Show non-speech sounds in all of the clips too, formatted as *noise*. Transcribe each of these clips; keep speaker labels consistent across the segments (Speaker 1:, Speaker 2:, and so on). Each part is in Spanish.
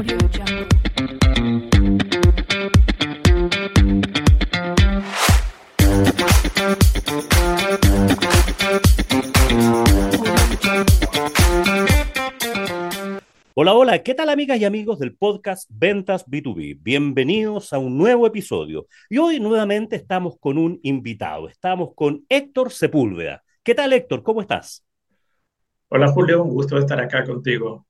Speaker 1: Hola, hola, ¿qué tal amigas y amigos del podcast Ventas B2B? Bienvenidos a un nuevo episodio. Y hoy nuevamente estamos con un invitado, estamos con Héctor Sepúlveda. ¿Qué tal Héctor? ¿Cómo estás?
Speaker 2: Hola Julio, un gusto estar acá contigo.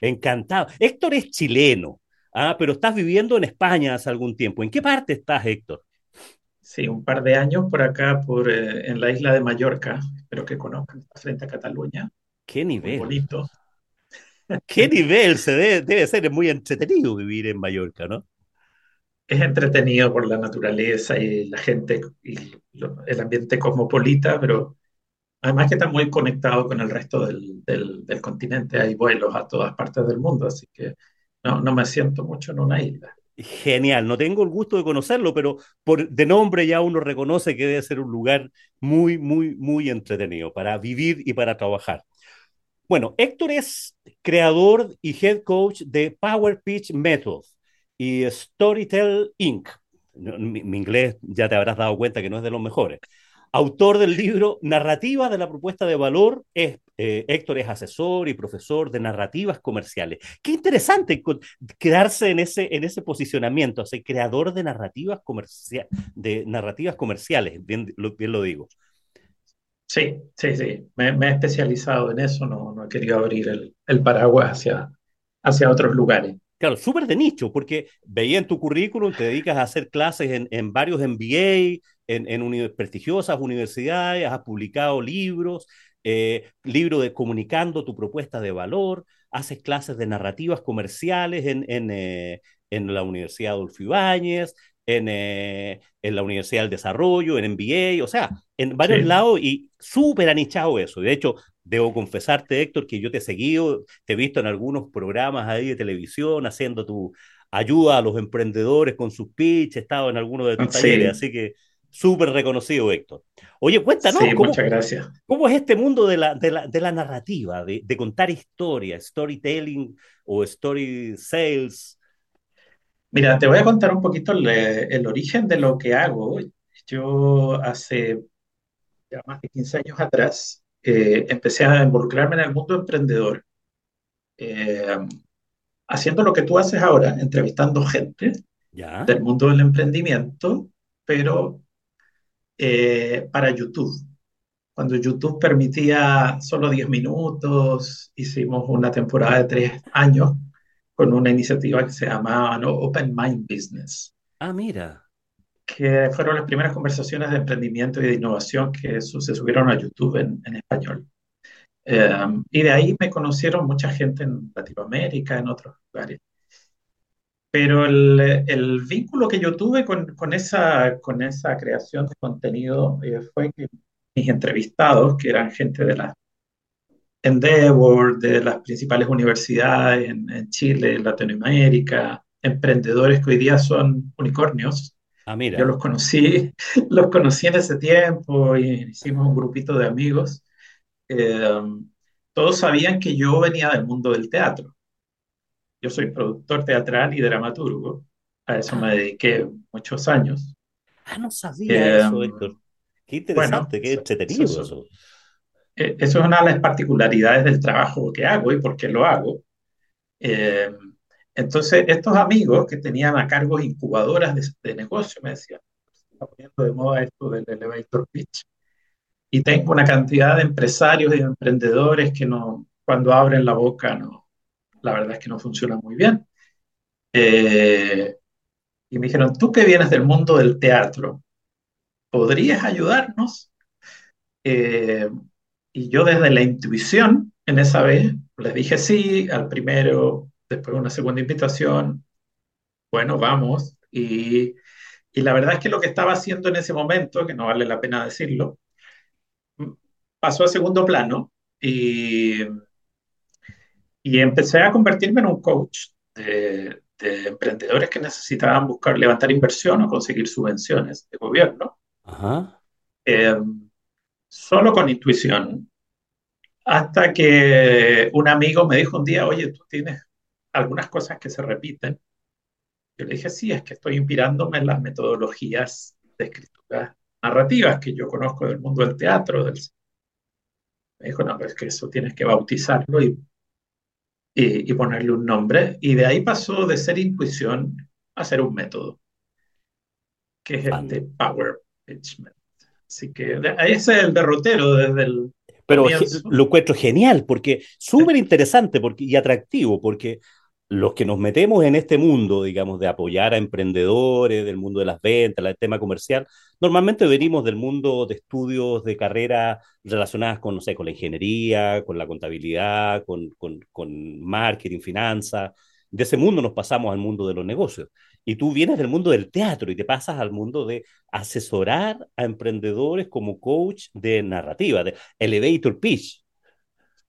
Speaker 1: Encantado. Héctor es chileno, ah, pero estás viviendo en España hace algún tiempo. ¿En qué parte estás, Héctor?
Speaker 2: Sí, un par de años por acá, por, eh, en la isla de Mallorca. Espero que conozcan, frente a Cataluña.
Speaker 1: ¿Qué
Speaker 2: Muy
Speaker 1: nivel?
Speaker 2: bonito.
Speaker 1: ¿Qué nivel? Se debe, debe ser muy entretenido vivir en Mallorca, ¿no?
Speaker 2: Es entretenido por la naturaleza y la gente y lo- el ambiente cosmopolita, pero además que está muy conectado con el resto del, del- del continente. Hay vuelos a todas partes del mundo, así que no, no me siento mucho en una isla.
Speaker 1: Genial, no tengo el gusto de conocerlo, pero por, de nombre ya uno reconoce que debe ser un lugar muy, muy, muy entretenido para vivir y para trabajar. Bueno, Héctor es creador y head coach de Power Pitch Method y Storytel Inc. Mi, mi inglés ya te habrás dado cuenta que no es de los mejores. Autor del libro Narrativa de la propuesta de valor, es, eh, Héctor es asesor y profesor de narrativas comerciales. Qué interesante quedarse en ese, en ese posicionamiento, o sea, creador de narrativas, comercia- de narrativas comerciales, bien lo, bien lo digo.
Speaker 2: Sí, sí, sí. Me, me he especializado en eso, no, no he querido abrir el, el paraguas hacia, hacia otros lugares.
Speaker 1: Claro, súper de nicho, porque veía en tu currículum, te dedicas a hacer clases en, en varios MBA, en, en uni- prestigiosas universidades, has publicado libros, eh, libro de Comunicando tu propuesta de valor, haces clases de narrativas comerciales en, en, eh, en la Universidad Adolfo Ibáñez, en, eh, en la Universidad del Desarrollo, en MBA, o sea, en varios
Speaker 2: Sí,
Speaker 1: lados y súper anichado eso. De hecho, debo confesarte, Héctor, que yo te he seguido, te he visto en algunos programas ahí de televisión haciendo tu ayuda a los emprendedores con sus pitch, he estado en algunos de tus talleres,
Speaker 2: sí,
Speaker 1: así que súper reconocido, Héctor. Oye, cuéntanos,
Speaker 2: sí,
Speaker 1: ¿cómo,
Speaker 2: muchas gracias.
Speaker 1: cómo es este mundo de la, de la, de la narrativa, de, de contar historias, storytelling o story sales?
Speaker 2: Mira, te voy a contar un poquito el, el origen de lo que hago. Yo hace ya más de 15 años atrás eh, empecé a involucrarme en el mundo emprendedor, eh, haciendo lo que tú haces ahora, entrevistando gente
Speaker 1: ¿Ya?
Speaker 2: del mundo del emprendimiento, pero eh, para YouTube. Cuando YouTube permitía solo 10 minutos, hicimos una temporada de tres años con una iniciativa que se llamaba ¿no? Open Mind Business,
Speaker 1: Ah, mira.
Speaker 2: que fueron las primeras conversaciones de emprendimiento y de innovación que su- se subieron a YouTube en, en español. Eh, y de ahí me conocieron mucha gente en Latinoamérica, en otros lugares. Pero el, el vínculo que yo tuve con, con esa, con esa creación de contenido eh, fue que mis entrevistados, que eran gente de la Endeavor, de las principales universidades en, en Chile, en Latinoamérica, emprendedores que hoy día son unicornios.
Speaker 1: Ah,
Speaker 2: Yo
Speaker 1: mira.
Speaker 2: los conocí, *laughs* los conocí en ese tiempo y hicimos un grupito de amigos. Eh, todos sabían que yo venía del mundo del teatro. Yo soy productor teatral y dramaturgo. A eso me
Speaker 1: Ah,
Speaker 2: dediqué muchos años.
Speaker 1: ah, no sabía
Speaker 2: Eh,
Speaker 1: eso, Héctor. Qué
Speaker 2: bueno,
Speaker 1: interesante, qué
Speaker 2: eso, eso,
Speaker 1: entretenido
Speaker 2: eso-
Speaker 1: eso.
Speaker 2: eh, eso es una de las particularidades del trabajo que hago y por qué lo hago. Eh, entonces, estos amigos que tenían a cargo incubadoras de, de negocio me decían, "Se está poniendo de moda esto del elevator pitch. Y tengo una cantidad de empresarios y de emprendedores que no, cuando abren la boca, no, la verdad es que no funciona muy bien. Eh, y me dijeron, tú que vienes del mundo del teatro, ¿podrías ayudarnos? Eh, y yo desde la intuición, en esa vez, les dije sí al primero, después una segunda invitación, bueno, vamos. Y, y la verdad es que lo que estaba haciendo en ese momento, que no vale la pena decirlo, pasó a segundo plano y, y empecé a convertirme en un coach de, de emprendedores que necesitaban buscar levantar inversión o conseguir subvenciones de gobierno,
Speaker 1: Ajá.
Speaker 2: eh, solo con intuición, hasta que un amigo me dijo un día, oye, tú tienes algunas cosas que se repiten. Yo le dije, sí, es que estoy inspirándome en las metodologías de escritura narrativas que yo conozco del mundo del teatro. Del... Me dijo, no, es que eso tienes que bautizarlo y, y, y, ponerle un nombre. Y de ahí pasó de ser intuición a ser un método, que es el de Power Pitchment. Así que ese es el derrotero desde el...
Speaker 1: Pero comienzo. lo encuentro genial, porque súper interesante porque, y atractivo, porque los que nos metemos en este mundo, digamos, de apoyar a emprendedores, del mundo de las ventas, del tema comercial, normalmente venimos del mundo de estudios de carrera relacionadas con, no sé, con la ingeniería, con la contabilidad, con, con, con marketing, finanzas. De ese mundo nos pasamos al mundo de los negocios. Y tú vienes del mundo del teatro y te pasas al mundo de asesorar a emprendedores como coach de narrativa, de elevator pitch.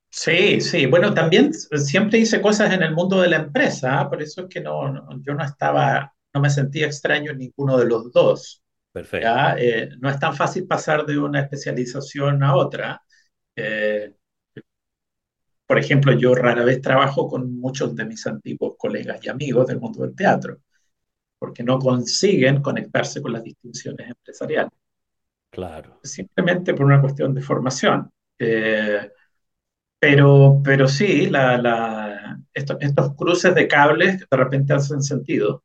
Speaker 2: Sí, sí. Bueno, también siempre hice cosas en el mundo de la empresa, por eso es que no, no, yo no estaba, no me sentía extraño en ninguno de los dos.
Speaker 1: Perfecto.
Speaker 2: ¿ya? Eh, no es tan fácil pasar de una especialización a otra. Eh, por ejemplo, yo rara vez trabajo con muchos de mis antiguos colegas y amigos del mundo del teatro, porque no consiguen conectarse con las distinciones empresariales.
Speaker 1: Claro.
Speaker 2: Simplemente por una cuestión de formación. Eh, pero, pero sí, la, la, estos, estos, cruces de cables de repente hacen sentido.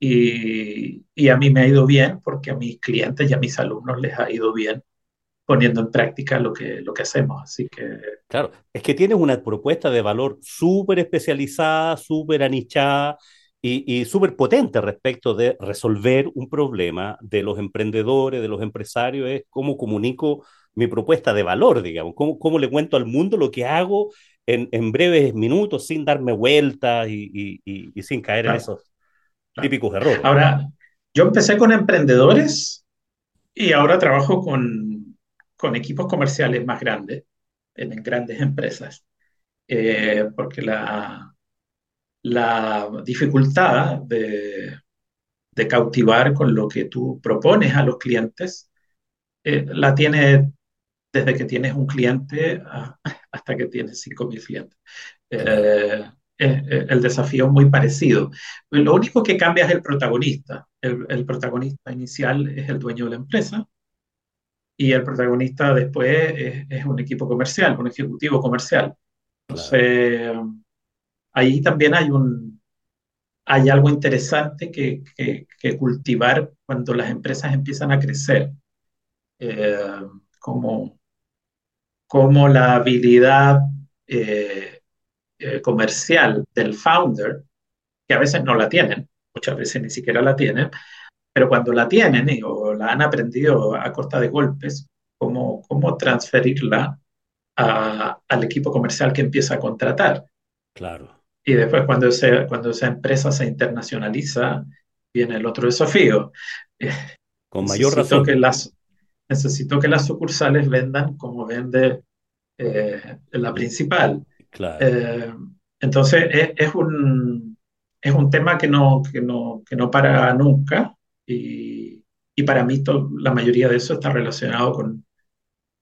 Speaker 2: Y, y, a mí me ha ido bien porque a mis clientes y a mis alumnos les ha ido bien poniendo en práctica lo que, lo que hacemos. Así que...
Speaker 1: Claro, es que tienes una propuesta de valor súper especializada, súper anichada y, y súper potente respecto de resolver un problema de los emprendedores, de los empresarios, es cómo comunico mi propuesta de valor, digamos, cómo, cómo le cuento al mundo lo que hago en, en breves minutos sin darme vueltas y, y, y sin caer claro. en esos claro. típicos errores.
Speaker 2: Ahora, yo empecé con emprendedores y ahora trabajo con, con equipos comerciales más grandes, en, en grandes empresas, eh, porque la, la dificultad de, de, cautivar con lo que tú propones a los clientes eh, la tiene desde que tienes un cliente hasta que tienes 5.000 clientes. Eh, el desafío es muy parecido. Lo único que cambia es el protagonista. El, protagonista inicial es el dueño de la empresa y el protagonista después es, un equipo comercial, un ejecutivo comercial. Entonces, ahí también hay un, hay algo interesante que, que, que, cultivar cuando las empresas empiezan a crecer, eh, como, como la habilidad eh, eh, comercial del founder, que a veces no la tienen, muchas veces ni siquiera la tienen, pero cuando la tienen y, o la han aprendido a costa de golpes, cómo, cómo transferirla a, al equipo comercial que empieza a contratar.
Speaker 1: Claro.
Speaker 2: Y después cuando, se, cuando esa empresa se internacionaliza, viene el otro desafío.
Speaker 1: Con *laughs* mayor razón.
Speaker 2: Que las, necesito que las sucursales vendan como vende eh, la principal.
Speaker 1: Claro.
Speaker 2: Eh, entonces es, es, un, es un tema que no, que no, que no para nunca y, y para mí to, la mayoría de eso está relacionado con,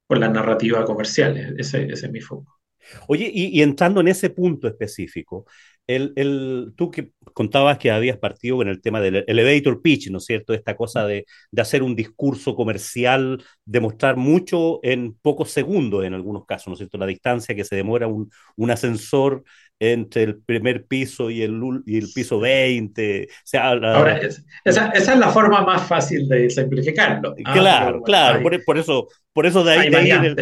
Speaker 2: con la narrativa comercial, ese, ese es mi foco.
Speaker 1: Oye, y, y, entrando en ese punto específico, el, el, tú que contabas que habías partido con el tema del elevator pitch, ¿no es cierto? Esta cosa de, de hacer un discurso comercial, demostrar mucho en pocos segundos en algunos casos, ¿no es cierto? La distancia que se demora un, un ascensor entre el primer piso y el, y el piso 20. O sea, la...
Speaker 2: Ahora, es, esa, esa, es la forma más fácil de simplificarlo.
Speaker 1: Claro, ah, claro, hay, por, por, eso, por eso de ahí...
Speaker 2: De ahí el,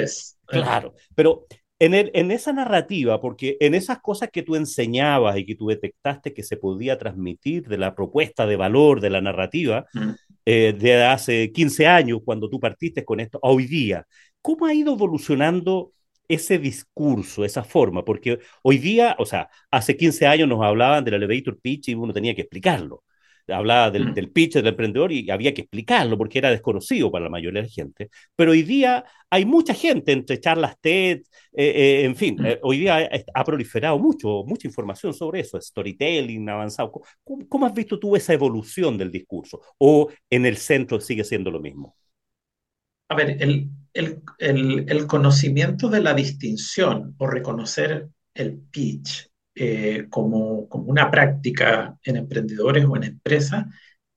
Speaker 1: claro, pero en, el, en, esa narrativa, porque en esas cosas que tú enseñabas y que tú detectaste que se podía transmitir de la propuesta de valor de la narrativa mm. eh, de hace 15 años, cuando tú partiste con esto, a hoy día, ¿cómo ha ido evolucionando ese discurso, esa forma? Porque hoy día, o sea, hace 15 años nos hablaban del elevator pitch y uno tenía que explicarlo hablaba del, del, pitch del emprendedor y había que explicarlo porque era desconocido para la mayoría de la gente. Pero hoy día hay mucha gente entre charlas TED, eh, eh, en fin, eh, hoy día ha proliferado mucho, mucha información sobre eso, storytelling avanzado. ¿Cómo, ¿Cómo, has visto tú esa evolución del discurso? ¿O en el centro sigue siendo lo mismo?
Speaker 2: A ver, el, el, el, el conocimiento de la distinción o reconocer el pitch eh, como, como, una práctica en emprendedores o en empresas,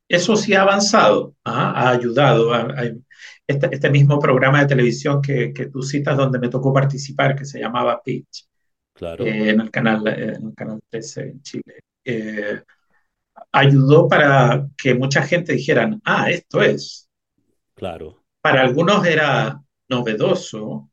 Speaker 2: eso sí ha avanzado, ¿ah? ha ayudado. A, este, este, mismo programa de televisión que, que, tú citas donde me tocó participar, que se llamaba Pitch,
Speaker 1: claro.
Speaker 2: eh, en, el canal, en el canal 13 en Chile, eh, ayudó para que mucha gente dijeran, ah, esto es.
Speaker 1: Claro.
Speaker 2: Para algunos era novedoso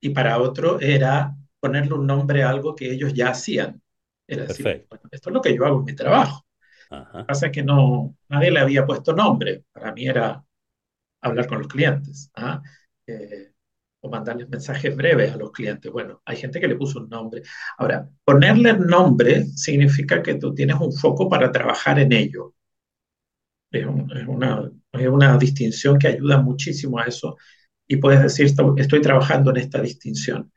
Speaker 2: y para otros era ponerle un nombre a algo que ellos ya hacían. Era decir, bueno, esto es lo que yo hago en mi trabajo. Lo que pasa es que no, nadie le había puesto nombre. Para mí era hablar con los clientes ¿ah? eh, o mandarles mensajes breves a los clientes. Bueno, hay gente que le puso un nombre. Ahora, ponerle nombre significa que tú tienes un foco para trabajar en ello. Es, una, es una distinción que ayuda muchísimo a eso y puedes decir, estoy trabajando en esta distinción.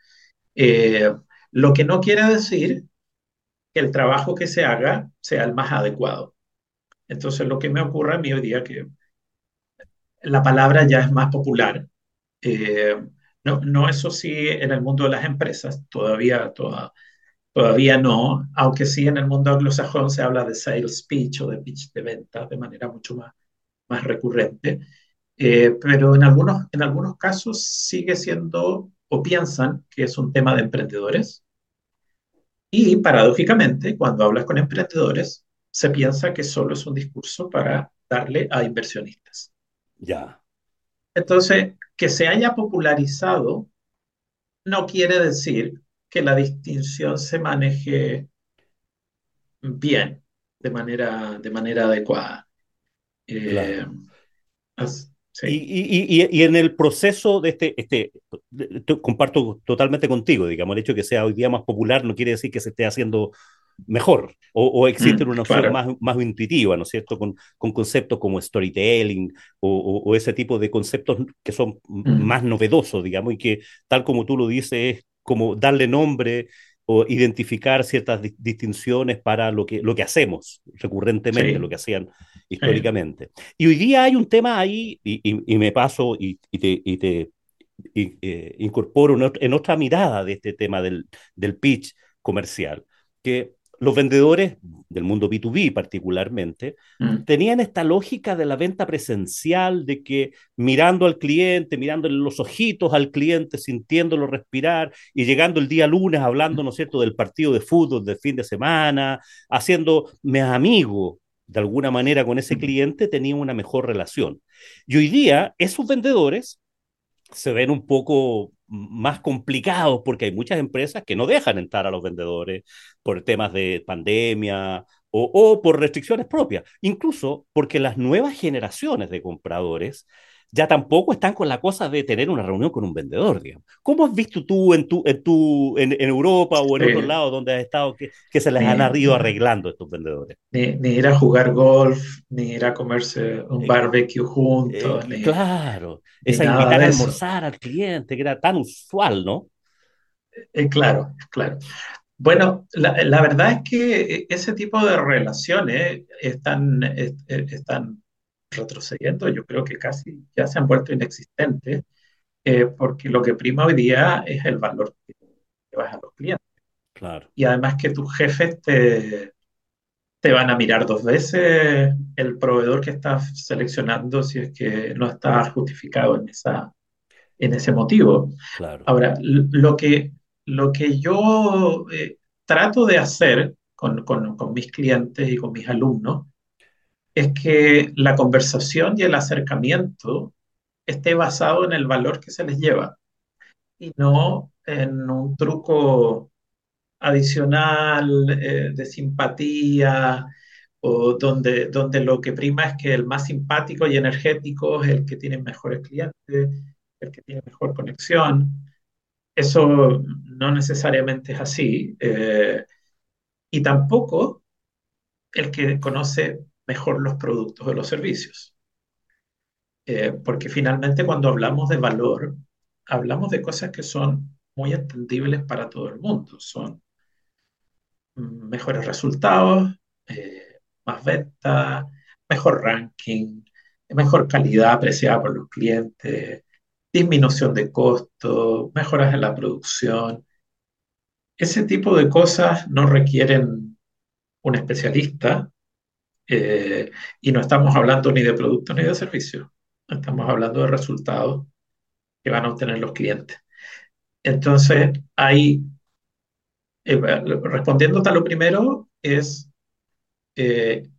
Speaker 2: Eh, lo que no quiere decir que el trabajo que se haga sea el más adecuado. Entonces, lo que me ocurre a mí hoy día que la palabra ya es más popular. Eh, no, no, eso sí, en el mundo de las empresas, todavía, todavía no, aunque sí en el mundo anglosajón se habla de sales pitch o de pitch de venta de manera mucho más, más recurrente. Eh, pero en algunos, en algunos casos sigue siendo o piensan que es un tema de emprendedores. Y paradójicamente, cuando hablas con emprendedores, se piensa que solo es un discurso para darle a inversionistas.
Speaker 1: Ya.
Speaker 2: Entonces, que se haya popularizado no quiere decir que la distinción se maneje bien, de manera, de manera adecuada.
Speaker 1: Eh, y, en el proceso de este, este comparto totalmente contigo, digamos, el hecho de que sea hoy día más popular no quiere decir que se esté haciendo mejor o, existe mm, una opción más, más intuitiva, ¿no es cierto? Con, con conceptos como storytelling o, ese tipo de conceptos que son mm. más novedosos, digamos, y que tal como tú lo dices, es como darle nombre o identificar ciertas distinciones para lo que, lo que hacemos recurrentemente, lo que hacían históricamente. Y hoy día hay un tema ahí, y, me paso y, te, y te eh, incorporo en otra mirada de este tema del, del pitch comercial, que los vendedores del mundo B2B particularmente, mm. tenían esta lógica de la venta presencial, de que mirando al cliente, mirándole los ojitos al cliente, sintiéndolo respirar y llegando el día lunes hablando, ¿no es cierto?, del partido de fútbol del fin de semana, haciéndome amigo de alguna manera con ese cliente, tenía una mejor relación. Y hoy día esos vendedores se ven un poco más complicados porque hay muchas empresas que no dejan entrar a los vendedores por temas de pandemia o, o, por restricciones propias, incluso porque las nuevas generaciones de compradores ya tampoco están con la cosa de tener una reunión con un vendedor, digamos. ¿Cómo has visto tú en, tu, en, tu, en, Europa o en otros lados donde has estado que, que se les han ido arreglando estos vendedores?
Speaker 2: Ni, ni, ir a jugar golf, ni ir a comerse un eh, barbecue juntos.
Speaker 1: Eh, claro, esa invitar a almorzar al cliente, que era tan usual, ¿no?
Speaker 2: Eh, claro, claro. Bueno, la, la, verdad es que ese tipo de relaciones están, están retrocediendo, yo creo que casi ya se han vuelto inexistentes, eh, porque lo que prima hoy día es el valor que, vas a los clientes.
Speaker 1: Claro.
Speaker 2: Y además que tus jefes te, te van a mirar dos veces el proveedor que estás seleccionando si es que no está justificado en, esa, en ese motivo.
Speaker 1: Claro.
Speaker 2: Ahora, lo que, lo que yo eh, trato de hacer con, con, con, mis clientes y con mis alumnos es que la conversación y el acercamiento esté basado en el valor que se les lleva y no en un truco adicional eh, de simpatía o donde, donde lo que prima es que el más simpático y energético es el que tiene mejores clientes, el que tiene mejor conexión. Eso no necesariamente es así. Eh, y tampoco el que conoce mejor los productos o los servicios. Eh, porque finalmente cuando hablamos de valor, hablamos de cosas que son muy entendibles para todo el mundo. Son mejores resultados, eh, más ventas, mejor ranking, mejor calidad apreciada por los clientes, disminución de costos, mejoras en la producción. ese tipo de cosas no requieren un especialista eh, y no estamos hablando ni de productos ni de servicios, estamos hablando de resultados que van a obtener los clientes. Entonces, hay, eh, respondiéndote a lo primero, es eh,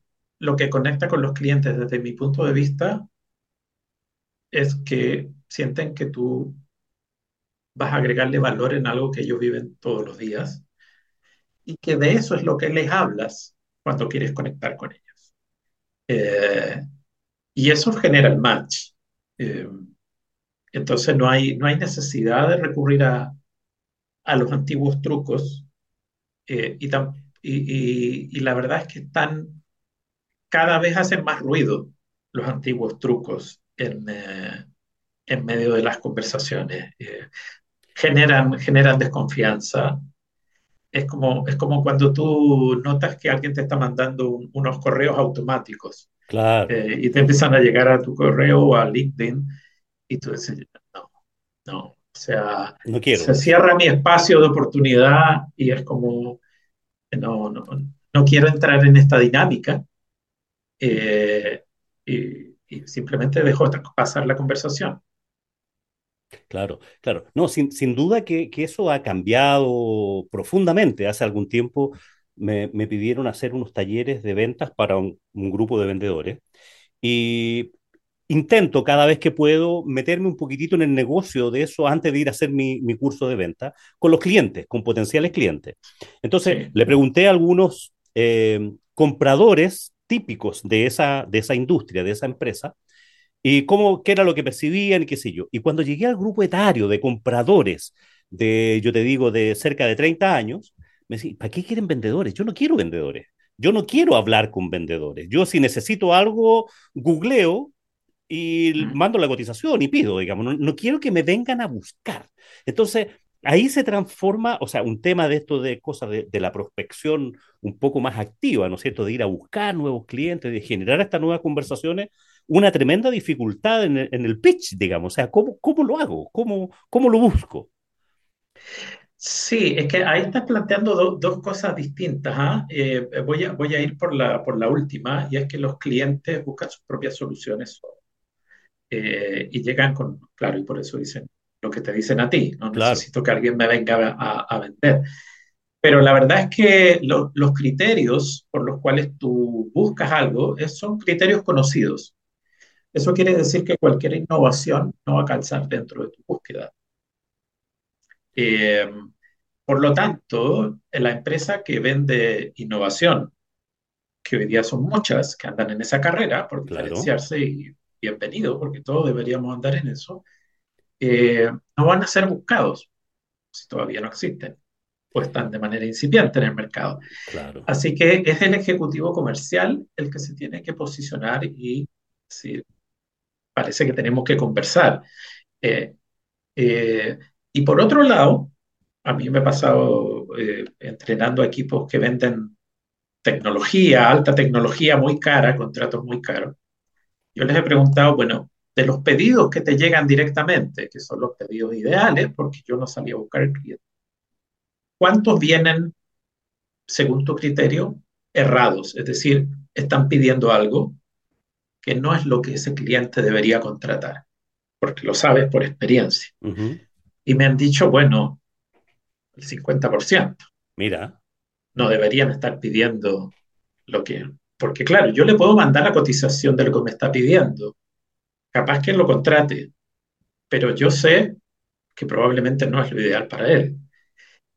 Speaker 2: lo que conecta con los clientes desde mi punto de vista es que sienten que tú vas a agregarle valor en algo que ellos viven todos los días y que de eso es lo que les hablas cuando quieres conectar con ellos. Eh, y eso genera el match. Eh, entonces no hay, no hay necesidad de recurrir a, a los antiguos trucos eh, y, y, y, la verdad es que están, cada vez hacen más ruido los antiguos trucos en, en medio de las conversaciones. generan, generan desconfianza, es como, es como cuando tú notas que alguien te está mandando unos correos automáticos.
Speaker 1: Claro.
Speaker 2: Eh, y te empiezan a llegar a tu correo o a LinkedIn y tú dices, no, no, o sea,
Speaker 1: no quiero.
Speaker 2: se cierra mi espacio de oportunidad y es como, no, no, no quiero entrar en esta dinámica eh, y, y, simplemente dejo pasar la conversación.
Speaker 1: Claro, claro. No, sin, sin duda que, que, eso ha cambiado profundamente. Hace algún tiempo me, me pidieron hacer unos talleres de ventas para un, un, grupo de vendedores y intento cada vez que puedo meterme un poquitito en el negocio de eso antes de ir a hacer mi, mi curso de venta con los clientes, con potenciales clientes. Entonces, sí. le pregunté a algunos eh, compradores típicos de esa, de esa industria, de esa empresa, y cómo, qué era lo que percibían y qué sé yo. Y cuando llegué al grupo etario de compradores de, yo te digo, de cerca de 30 años, me decía, ¿para qué quieren vendedores? Yo no quiero vendedores. Yo no quiero hablar con vendedores. Yo si necesito algo, googleo y mando la cotización y pido, digamos. No, no quiero que me vengan a buscar. Entonces, ahí se transforma, o sea, un tema de esto de cosas de, de, la prospección un poco más activa, ¿no es cierto? De ir a buscar nuevos clientes, de generar estas nuevas conversaciones, una tremenda dificultad en el, en el pitch, digamos. O sea, ¿cómo, cómo lo hago? ¿Cómo, ¿Cómo lo busco?
Speaker 2: Sí, es que ahí estás planteando do, dos cosas distintas. ¿eh? Eh, voy, a, voy a ir por la, por la última, y es que los clientes buscan sus propias soluciones eh, y llegan con, claro, y por eso dicen lo que te dicen a ti, no claro. necesito que alguien me venga a, a vender. Pero la verdad es que lo, los criterios por los cuales tú buscas algo es, son criterios conocidos. Eso quiere decir que cualquier innovación no va a calzar dentro de tu búsqueda. Eh, por lo tanto, la empresa que vende innovación, que hoy día son muchas que andan en esa carrera por claro. diferenciarse y bienvenido, porque todos deberíamos andar en eso, eh, no van a ser buscados si todavía no existen o están de manera incipiente en el mercado.
Speaker 1: Claro.
Speaker 2: Así que es el ejecutivo comercial el que se tiene que posicionar y decir, parece que tenemos que conversar. Eh, eh, y por otro lado, a mí me ha pasado eh, entrenando equipos que venden tecnología, alta tecnología muy cara, contratos muy caros. Yo les he preguntado, bueno, de los pedidos que te llegan directamente, que son los pedidos ideales, porque yo no salí a buscar el cliente, ¿cuántos vienen, según tu criterio, errados? Es decir, están pidiendo algo que no es lo que ese cliente debería contratar, porque lo sabes por experiencia.
Speaker 1: Uh -huh.
Speaker 2: Y me han dicho, bueno, el 50%.
Speaker 1: Mira.
Speaker 2: No deberían estar pidiendo lo que... Porque claro, yo le puedo mandar la cotización de lo que me está pidiendo. Capaz que lo contrate, pero yo sé que probablemente no es lo ideal para él.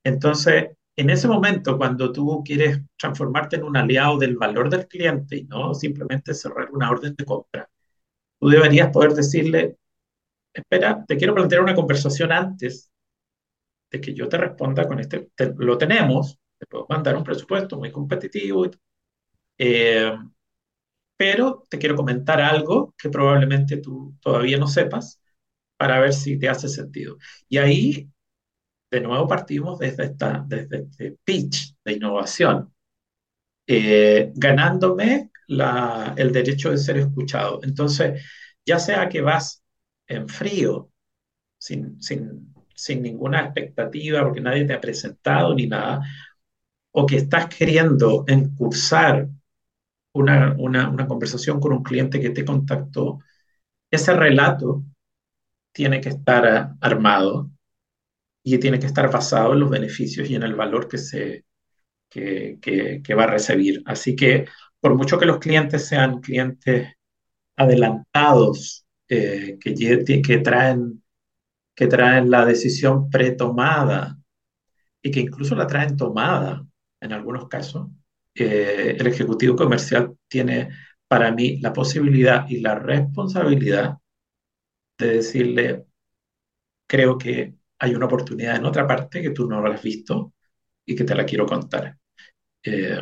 Speaker 2: Entonces, en ese momento, cuando tú quieres transformarte en un aliado del valor del cliente y no simplemente cerrar una orden de compra, tú deberías poder decirle, espera, te quiero plantear una conversación antes de que yo te responda con este, te, lo tenemos, te puedo mandar un presupuesto muy competitivo, eh, pero te quiero comentar algo que probablemente tú todavía no sepas para ver si te hace sentido. Y ahí, de nuevo, partimos desde, esta, desde este pitch de innovación, eh, ganándome la, el derecho de ser escuchado. Entonces, ya sea que vas en frío, sin, sin, sin ninguna expectativa porque nadie te ha presentado ni nada, o que estás queriendo encursar una, una, una conversación con un cliente que te contactó, ese relato tiene que estar armado y tiene que estar basado en los beneficios y en el valor que, se, que, va a recibir. Así que por mucho que los clientes sean clientes adelantados, eh, que, que, traen, que traen la decisión pretomada y que incluso la traen tomada en algunos casos, eh, el ejecutivo comercial tiene para mí la posibilidad y la responsabilidad de decirle, creo que hay una oportunidad en otra parte que tú no has visto y que te la quiero contar. Eh,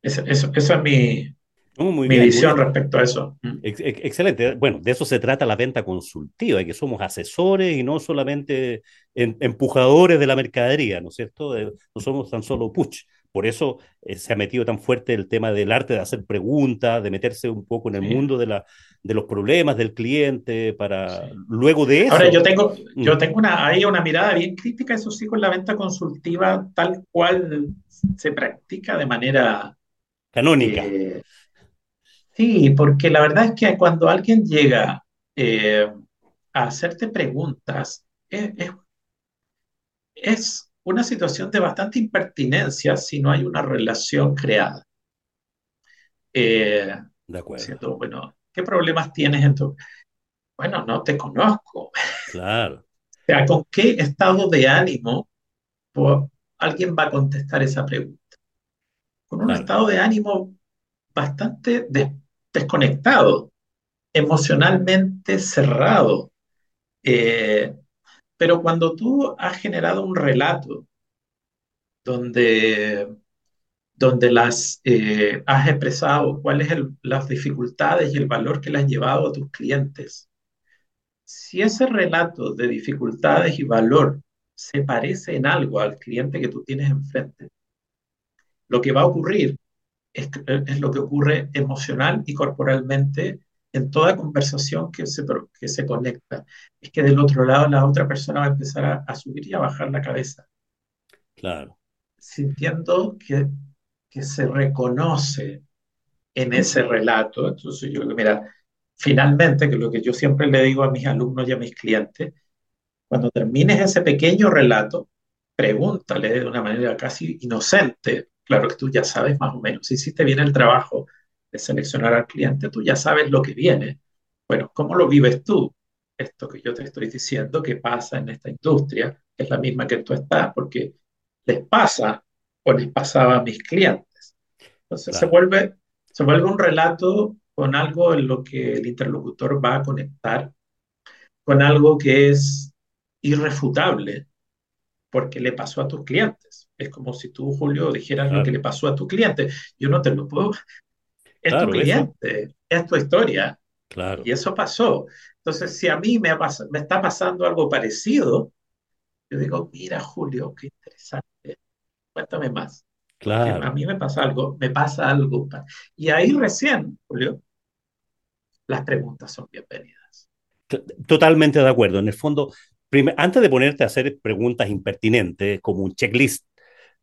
Speaker 2: eso, es mi, mi visión respecto a eso.
Speaker 1: Mm. excelente. Bueno, de eso se trata la venta consultiva, de que somos asesores y no solamente empujadores de la mercadería, ¿no es cierto? no somos tan solo push. Por eso eh, se ha metido tan fuerte el tema del arte de hacer preguntas, de meterse un poco en el mundo de, la, de los problemas del cliente, para luego de eso.
Speaker 2: Ahora, yo tengo, yo tengo una, ahí una mirada bien crítica, eso sí, con la venta consultiva, tal cual se practica de manera.
Speaker 1: Canónica.
Speaker 2: Eh, sí, porque la verdad es que cuando alguien llega eh, a hacerte preguntas, es, es una situación de bastante impertinencia si no hay una relación creada.
Speaker 1: Eh, de acuerdo.
Speaker 2: bueno, ¿qué problemas tienes en tu... Bueno, no te conozco.
Speaker 1: Claro.
Speaker 2: o sea, ¿con qué estado de ánimo alguien va a contestar esa pregunta? Con un estado de ánimo bastante desconectado, emocionalmente cerrado. Eh, pero cuando tú has generado un relato donde, donde las, eh, has expresado cuáles son las dificultades y el valor que le has llevado a tus clientes, si ese relato de dificultades y valor se parece en algo al cliente que tú tienes enfrente, lo que va a ocurrir es, es lo que ocurre emocional y corporalmente en toda conversación que se, que se conecta, es que del otro lado la otra persona va a empezar a, subir y a bajar la cabeza.
Speaker 1: Claro.
Speaker 2: Sintiendo que, que se reconoce en ese relato. Entonces yo digo, mira, finalmente, que lo que yo siempre le digo a mis alumnos y a mis clientes, cuando termines ese pequeño relato, pregúntale de una manera casi inocente, claro que tú ya sabes más o menos, si hiciste bien el trabajo, de seleccionar al cliente, tú ya sabes lo que viene. Bueno, ¿cómo lo vives tú? Esto que yo te estoy diciendo que pasa en esta industria, es la misma que tú estás, porque les pasa o les pasaba a mis clientes. Entonces se, vuelve, se vuelve un relato con algo en lo que el interlocutor va a conectar, con algo que es irrefutable, porque le pasó a tus clientes. Es como si tú, Julio, dijeras lo que le pasó a tu cliente. Yo no te lo puedo, es tu cliente, es tu historia.
Speaker 1: Claro.
Speaker 2: Y eso pasó. Entonces, si a mí me, me está pasando algo parecido, yo digo, mira, Julio, qué interesante. Cuéntame más.
Speaker 1: Claro.
Speaker 2: A mí me pasa algo, me pasa algo. Y ahí recién, Julio, las preguntas son bienvenidas.
Speaker 1: Totalmente de acuerdo. En el fondo, antes de ponerte a hacer preguntas impertinentes, como un checklist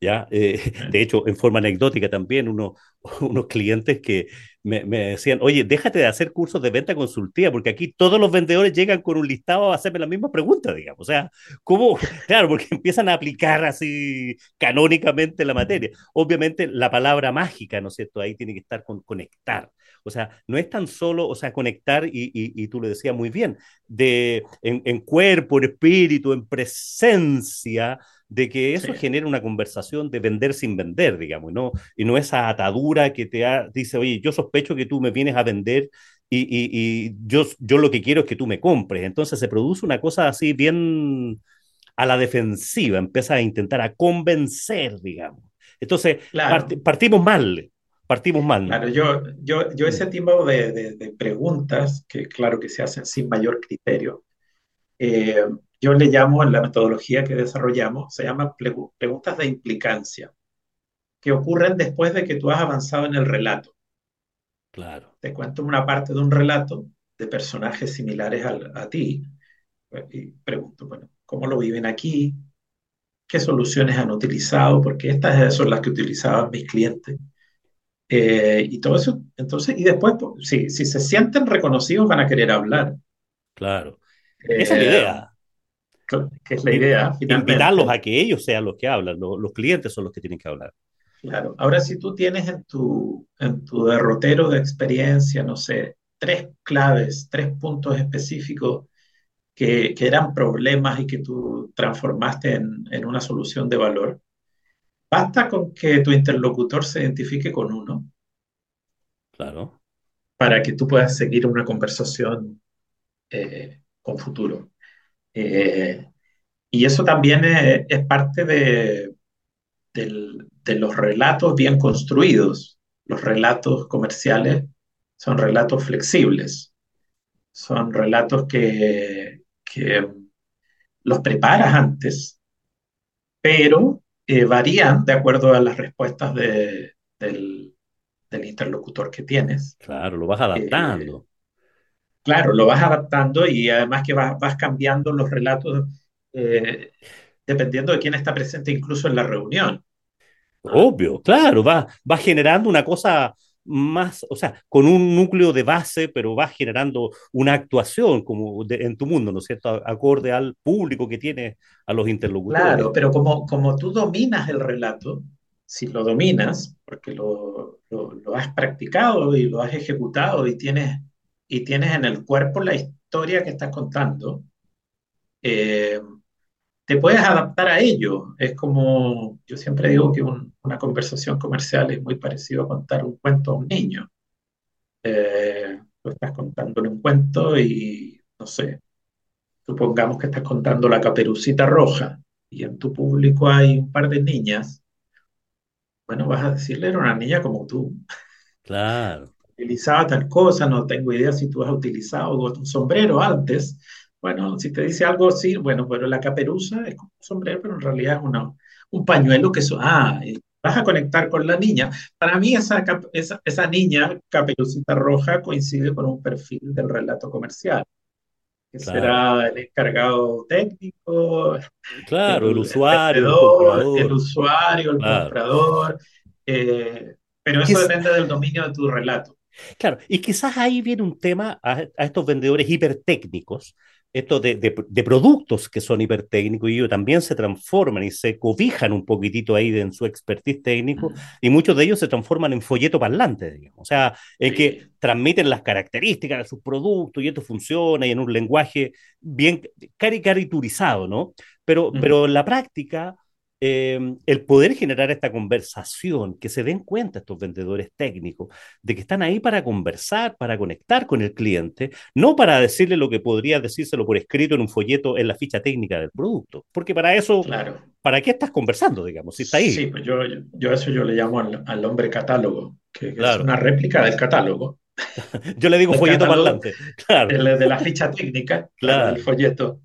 Speaker 1: ¿ya? Eh, de hecho, en forma anecdótica también, uno, *laughs* unos clientes que me, me, decían, oye, déjate de hacer cursos de venta consultiva, porque aquí todos los vendedores llegan con un listado a hacerme la misma pregunta, digamos. O sea, ¿cómo? *laughs* Claro, porque empiezan a aplicar así canónicamente la materia. Obviamente, la palabra mágica, ¿no es cierto? Ahí tiene que estar con conectar. O sea, no es tan solo, o sea, conectar, y, y, y tú lo decías muy bien, de, en, en cuerpo, en espíritu, en presencia, de que eso genera una conversación de vender sin vender, digamos, ¿no? y no esa atadura que te dice, oye, yo sospecho que tú me vienes a vender y, y, yo, yo lo que quiero es que tú me compres. Entonces se produce una cosa así bien a la defensiva, empieza a intentar a convencer, digamos. Entonces partimos mal, partimos mal.
Speaker 2: Claro, yo, yo, yo ese tipo de, de, preguntas, que claro que se hacen sin mayor criterio, eh, yo le llamo en la metodología que desarrollamos, se llama preguntas de implicancia, que ocurren después de que tú has avanzado en el relato.
Speaker 1: Claro.
Speaker 2: Te cuento una parte de un relato de personajes similares a, a ti y pregunto, bueno, cómo lo viven aquí, qué soluciones han utilizado, porque estas son las que utilizaban mis clientes. Eh, y todo eso, entonces, y después, pues, si, si se sienten reconocidos, van a querer hablar.
Speaker 1: Claro. Esa es la
Speaker 2: Eh,
Speaker 1: idea.
Speaker 2: Que es la idea,
Speaker 1: Invitarlos
Speaker 2: finalmente.
Speaker 1: a que ellos sean los que hablan, los, los clientes son los que tienen que hablar.
Speaker 2: Claro. Ahora, si tú tienes en tu, en tu derrotero de experiencia, no sé, tres claves, tres puntos específicos que, que eran problemas y que tú transformaste en, en una solución de valor, basta con que tu interlocutor se identifique con uno
Speaker 1: Claro,
Speaker 2: para que tú puedas seguir una conversación eh, con futuro. Eh, y eso también es, es parte de, de los relatos bien construidos. Los relatos comerciales son relatos flexibles, son relatos que, que los preparas antes, pero eh, varían de acuerdo a las respuestas de- del, del interlocutor que tienes.
Speaker 1: claro, lo vas
Speaker 2: Eh,
Speaker 1: adaptando.
Speaker 2: Claro, lo vas adaptando y además que vas, vas cambiando los relatos eh, dependiendo de quién está presente incluso en la reunión.
Speaker 1: Obvio, claro, va, va generando una cosa más, o sea, con un núcleo de base, pero va generando una actuación como de- en tu mundo, ¿no es cierto? Acorde al público que tiene a los interlocutores.
Speaker 2: Claro, pero como, como tú dominas el relato, si lo dominas, porque lo, lo- lo has practicado y lo has ejecutado y tienes, y tienes en el cuerpo la historia que estás contando, eh, te puedes adaptar a ello. Es como, yo siempre digo que un- una conversación comercial es muy parecido a contar un cuento a un niño. Eh, tú estás contándole un cuento y, no sé, supongamos que estás contando la Caperucita Roja y en tu público hay un par de niñas, bueno, vas a decirle, era una niña como tú,
Speaker 1: Claro,
Speaker 2: utilizaba tal cosa, no tengo idea si tú has utilizado un sombrero antes. Bueno, si te dice algo así, bueno, pero la caperuza es como un sombrero, pero en realidad es una, un pañuelo que eso, ah, y vas a conectar con la niña. Para mí esa, esa, esa niña, caperucita roja, coincide con un perfil del relato comercial, que
Speaker 1: claro,
Speaker 2: será el encargado técnico,
Speaker 1: claro, el usuario, el
Speaker 2: vendedor, el
Speaker 1: comprador,
Speaker 2: usuario, el
Speaker 1: claro.
Speaker 2: comprador, eh, pero eso depende del dominio de tu relato.
Speaker 1: Claro, y quizás ahí viene un tema a, a estos vendedores hipertécnicos, estos de, de- de productos que son hipertécnicos y ellos también se transforman y se cobijan un poquitito ahí de- en su expertise técnico y muchos de ellos se transforman en folleto parlante, digamos, o sea, en que transmiten las características de sus productos y esto funciona y en un lenguaje bien caricaturizado, ¿no? Pero, pero en la práctica eh, el poder generar esta conversación, que se den cuenta estos vendedores técnicos de que están ahí para conversar, para conectar con el cliente, no para decirle lo que podría decírselo por escrito en un folleto en la ficha técnica del producto, porque para eso,
Speaker 2: Claro.
Speaker 1: ¿para qué estás conversando, digamos, si está ahí?
Speaker 2: Sí, pues yo, yo, eso yo le llamo al, al hombre catálogo, que, que es una réplica del catálogo, *laughs*
Speaker 1: yo le digo folleto
Speaker 2: catálogo,
Speaker 1: parlante, claro,
Speaker 2: el de la ficha técnica, claro, del
Speaker 1: claro,
Speaker 2: folleto.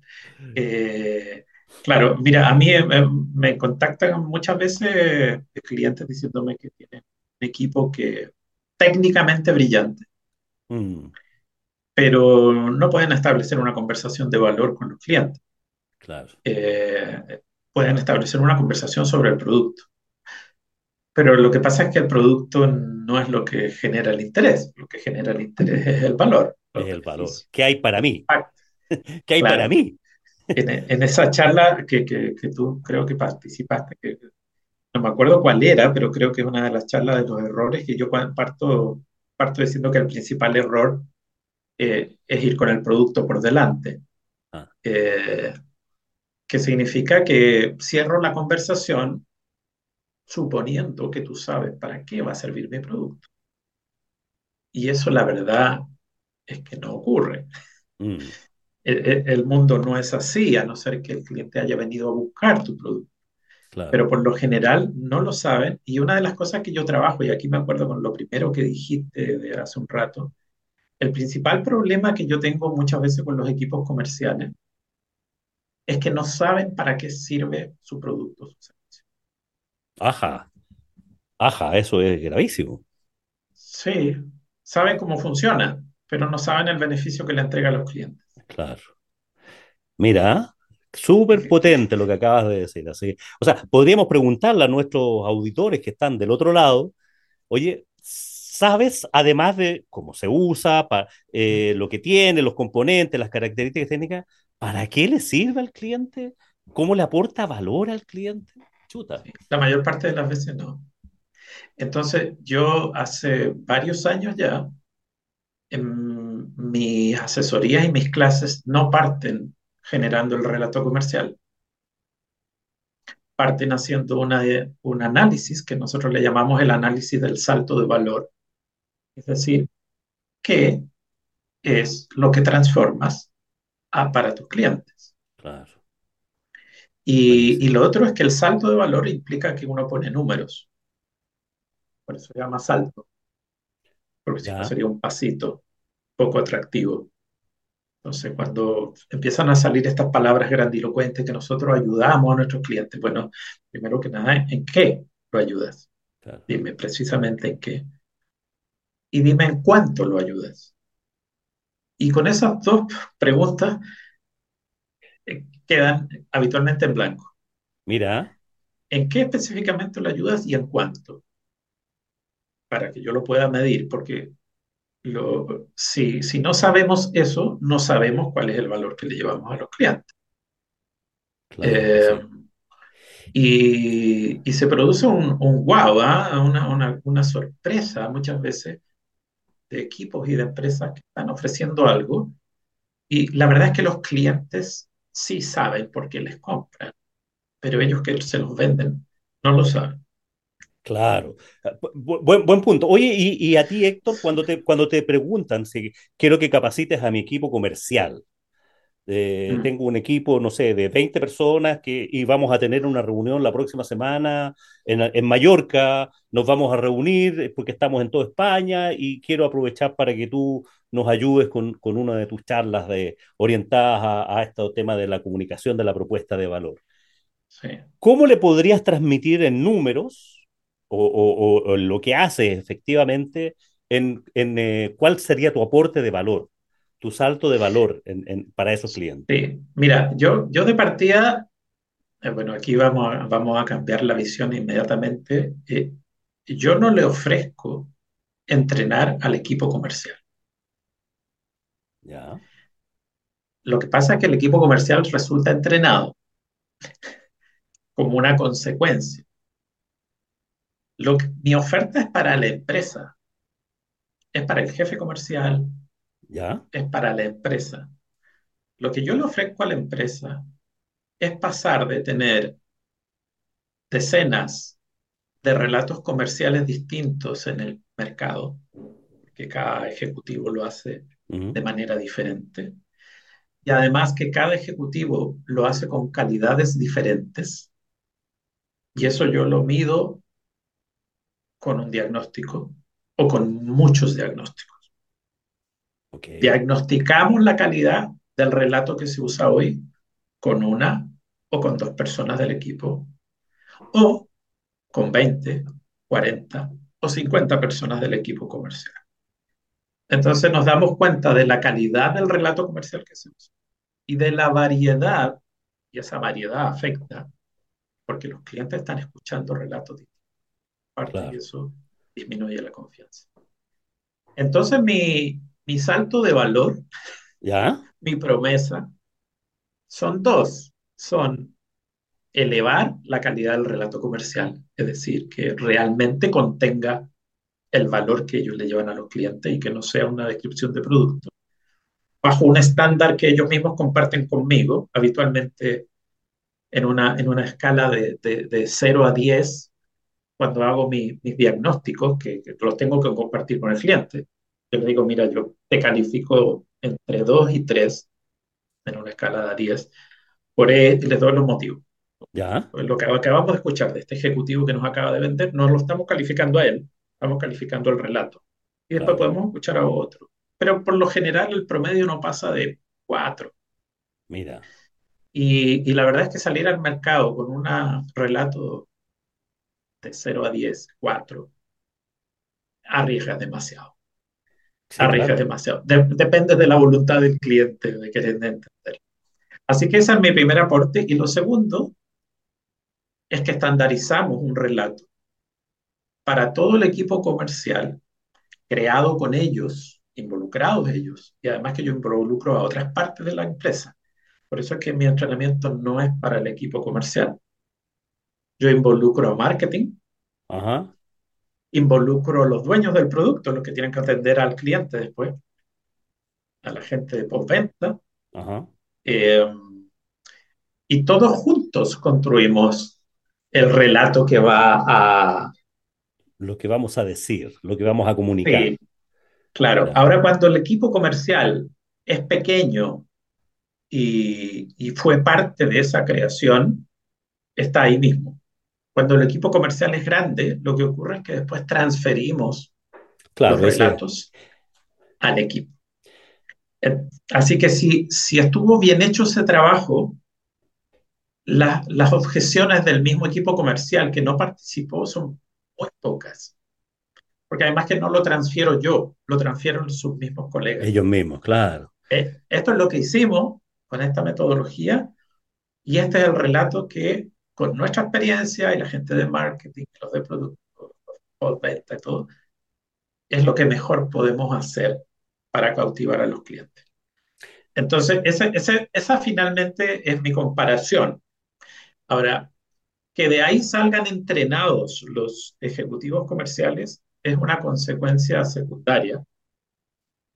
Speaker 2: Eh, claro, mira, a mí eh, me contactan muchas veces clientes diciéndome que tienen un equipo que técnicamente brillante,
Speaker 1: mm,
Speaker 2: pero no pueden establecer una conversación de valor con los clientes.
Speaker 1: claro,
Speaker 2: Eh, pueden establecer una conversación sobre el producto. Pero lo que pasa es que el producto no es lo que genera el interés, lo que genera el interés es el valor,
Speaker 1: es el valor. ¿Qué hay para mí? *laughs* ¿Qué hay para mí?
Speaker 2: En, en esa charla que, que, que tú creo que participaste, que no me acuerdo cuál era, pero creo que es una de las charlas de los errores que yo pa- parto, parto diciendo que el principal error eh, es ir con el producto por delante,
Speaker 1: Ah,
Speaker 2: eh, que significa que cierro la conversación suponiendo que tú sabes para qué va a servir mi producto. Y eso la verdad es que no ocurre.
Speaker 1: mm,
Speaker 2: El, el- el mundo no es así, a no ser que el cliente haya venido a buscar tu producto.
Speaker 1: claro,
Speaker 2: Pero por lo general no lo saben. Y una de las cosas que yo trabajo, y aquí me acuerdo con lo primero que dijiste de hace un rato, el principal problema que yo tengo muchas veces con los equipos comerciales es que no saben para qué sirve su producto, su servicio.
Speaker 1: ajá, ajá, eso es gravísimo,
Speaker 2: Sí, saben cómo funciona, pero no saben el beneficio que le entrega a los clientes.
Speaker 1: Claro. Mira, Súper potente lo que acabas de decir. Así. O sea, podríamos preguntarle a nuestros auditores que están del otro lado, oye, ¿sabes, además de cómo se usa, pa, eh, lo que tiene, los componentes, las características técnicas, ¿para qué le sirve al cliente? ¿Cómo le aporta valor al cliente? Chuta.
Speaker 2: La mayor parte de las veces no. Entonces, yo hace varios años ya, en mis asesorías y mis clases no parten generando el relato comercial. Parten haciendo una, un análisis que nosotros le llamamos el análisis del salto de valor. Es decir, ¿qué es lo que transformas a, para tus clientes?
Speaker 1: Claro.
Speaker 2: Y, y, lo otro es que el salto de valor implica que uno pone números. Por eso se llama salto. Porque si no sería un pasito poco atractivo. Entonces, cuando empiezan a salir estas palabras grandilocuentes que nosotros ayudamos a nuestros clientes, bueno, primero que nada, ¿en qué lo ayudas? Claro. Dime precisamente en qué. Y dime en cuánto lo ayudas. Y con esas dos preguntas eh, quedan habitualmente en blanco.
Speaker 1: Mira.
Speaker 2: ¿En qué específicamente lo ayudas y en cuánto? Para que yo lo pueda medir, porque lo, si, si no sabemos eso, no sabemos cuál es el valor que le llevamos a los clientes. Claro, eh, sí. y, y, se produce un, un wow, ¿eh? una, una, una, sorpresa muchas veces de equipos y de empresas que están ofreciendo algo. Y la verdad es que los clientes sí saben por qué les compran, pero ellos que se los venden no lo saben.
Speaker 1: Claro, buen, buen punto. Oye, y, y, a ti, Héctor, cuando te, cuando te preguntan si quiero que capacites a mi equipo comercial, eh, tengo un equipo, no sé, de 20 personas que, y vamos a tener una reunión la próxima semana en, en Mallorca, nos vamos a reunir porque estamos en toda España y quiero aprovechar para que tú nos ayudes con, con una de tus charlas de, orientadas a, a este tema de la comunicación de la propuesta de valor.
Speaker 2: Sí.
Speaker 1: ¿Cómo le podrías transmitir en números? O, o, o, lo que haces efectivamente, en, en eh, cuál sería tu aporte de valor, tu salto de valor en, en, para esos clientes.
Speaker 2: Sí, mira, yo, yo de partida, eh, bueno, aquí vamos a, vamos a cambiar la visión inmediatamente. Eh, yo no le ofrezco entrenar al equipo comercial.
Speaker 1: Ya.
Speaker 2: Lo que pasa es que el equipo comercial resulta entrenado como una consecuencia. Lo que, mi oferta es para la empresa, es para el jefe comercial,
Speaker 1: ¿Ya?
Speaker 2: es para la empresa. Lo que yo le ofrezco a la empresa es pasar de tener decenas de relatos comerciales distintos en el mercado, que cada ejecutivo lo hace uh -huh. de manera diferente, y además que cada ejecutivo lo hace con calidades diferentes, y eso yo lo mido con un diagnóstico o con muchos diagnósticos.
Speaker 1: Okay.
Speaker 2: Diagnosticamos la calidad del relato que se usa hoy con una o con dos personas del equipo o con 20, 40 o 50 personas del equipo comercial. Entonces nos damos cuenta de la calidad del relato comercial que se usa y de la variedad, y esa variedad afecta, porque los clientes están escuchando relatos parte claro. y eso disminuye la confianza. Entonces mi, mi salto de valor,
Speaker 1: ¿Ya?
Speaker 2: mi promesa, son dos. Son elevar la calidad del relato comercial, es decir, que realmente contenga el valor que ellos le llevan a los clientes y que no sea una descripción de producto, bajo un estándar que ellos mismos comparten conmigo, habitualmente en una, en una escala de, de, de 0 a 10, cuando hago mi, mis diagnósticos, que, que, los tengo que compartir con el cliente. Yo le digo, mira, yo te califico entre 2 y 3 en una escala de 10, por e, y les doy los motivos.
Speaker 1: ¿Ya?
Speaker 2: Pues lo que acabamos de escuchar de este ejecutivo que nos acaba de vender, no lo estamos calificando a él, estamos calificando el relato. Y después claro. podemos escuchar a otro. Pero por lo general el promedio no pasa de 4.
Speaker 1: Mira.
Speaker 2: Y, y, la verdad es que salir al mercado con un relato de 0 a 10, 4, arriesgas demasiado. Sí, arriesgas claro. demasiado. De, depende de la voluntad del cliente de querer entender. Así que ese es mi primer aporte. Y lo segundo es que estandarizamos un relato para todo el equipo comercial, creado con ellos, involucrados ellos, y además que yo involucro a otras partes de la empresa. Por eso es que mi entrenamiento no es para el equipo comercial. Yo involucro a marketing,
Speaker 1: Ajá,
Speaker 2: involucro a los dueños del producto, los que tienen que atender al cliente después, a la gente de postventa,
Speaker 1: ajá.
Speaker 2: eh, y todos juntos construimos el relato que va a...
Speaker 1: Lo que vamos a decir, lo que vamos a comunicar.
Speaker 2: Sí, claro. Ahora, cuando el equipo comercial es pequeño y, y fue parte de esa creación, está ahí mismo. Cuando el equipo comercial es grande, lo que ocurre es que después transferimos los
Speaker 1: Claro, ese,
Speaker 2: relatos al equipo. Eh, Así que si, si estuvo bien hecho ese trabajo, la- las objeciones del mismo equipo comercial que no participó son muy pocas, porque además que no lo transfiero yo, lo transfieren sus mismos colegas.
Speaker 1: ellos mismos, claro.
Speaker 2: Eh, esto es lo que hicimos con esta metodología y este es el relato que con nuestra experiencia y la gente de marketing, los de producto, postventa y todo, es lo que mejor podemos hacer para cautivar a los clientes. Entonces, esa finalmente es mi comparación. Ahora, que de ahí salgan entrenados los ejecutivos comerciales es una consecuencia secundaria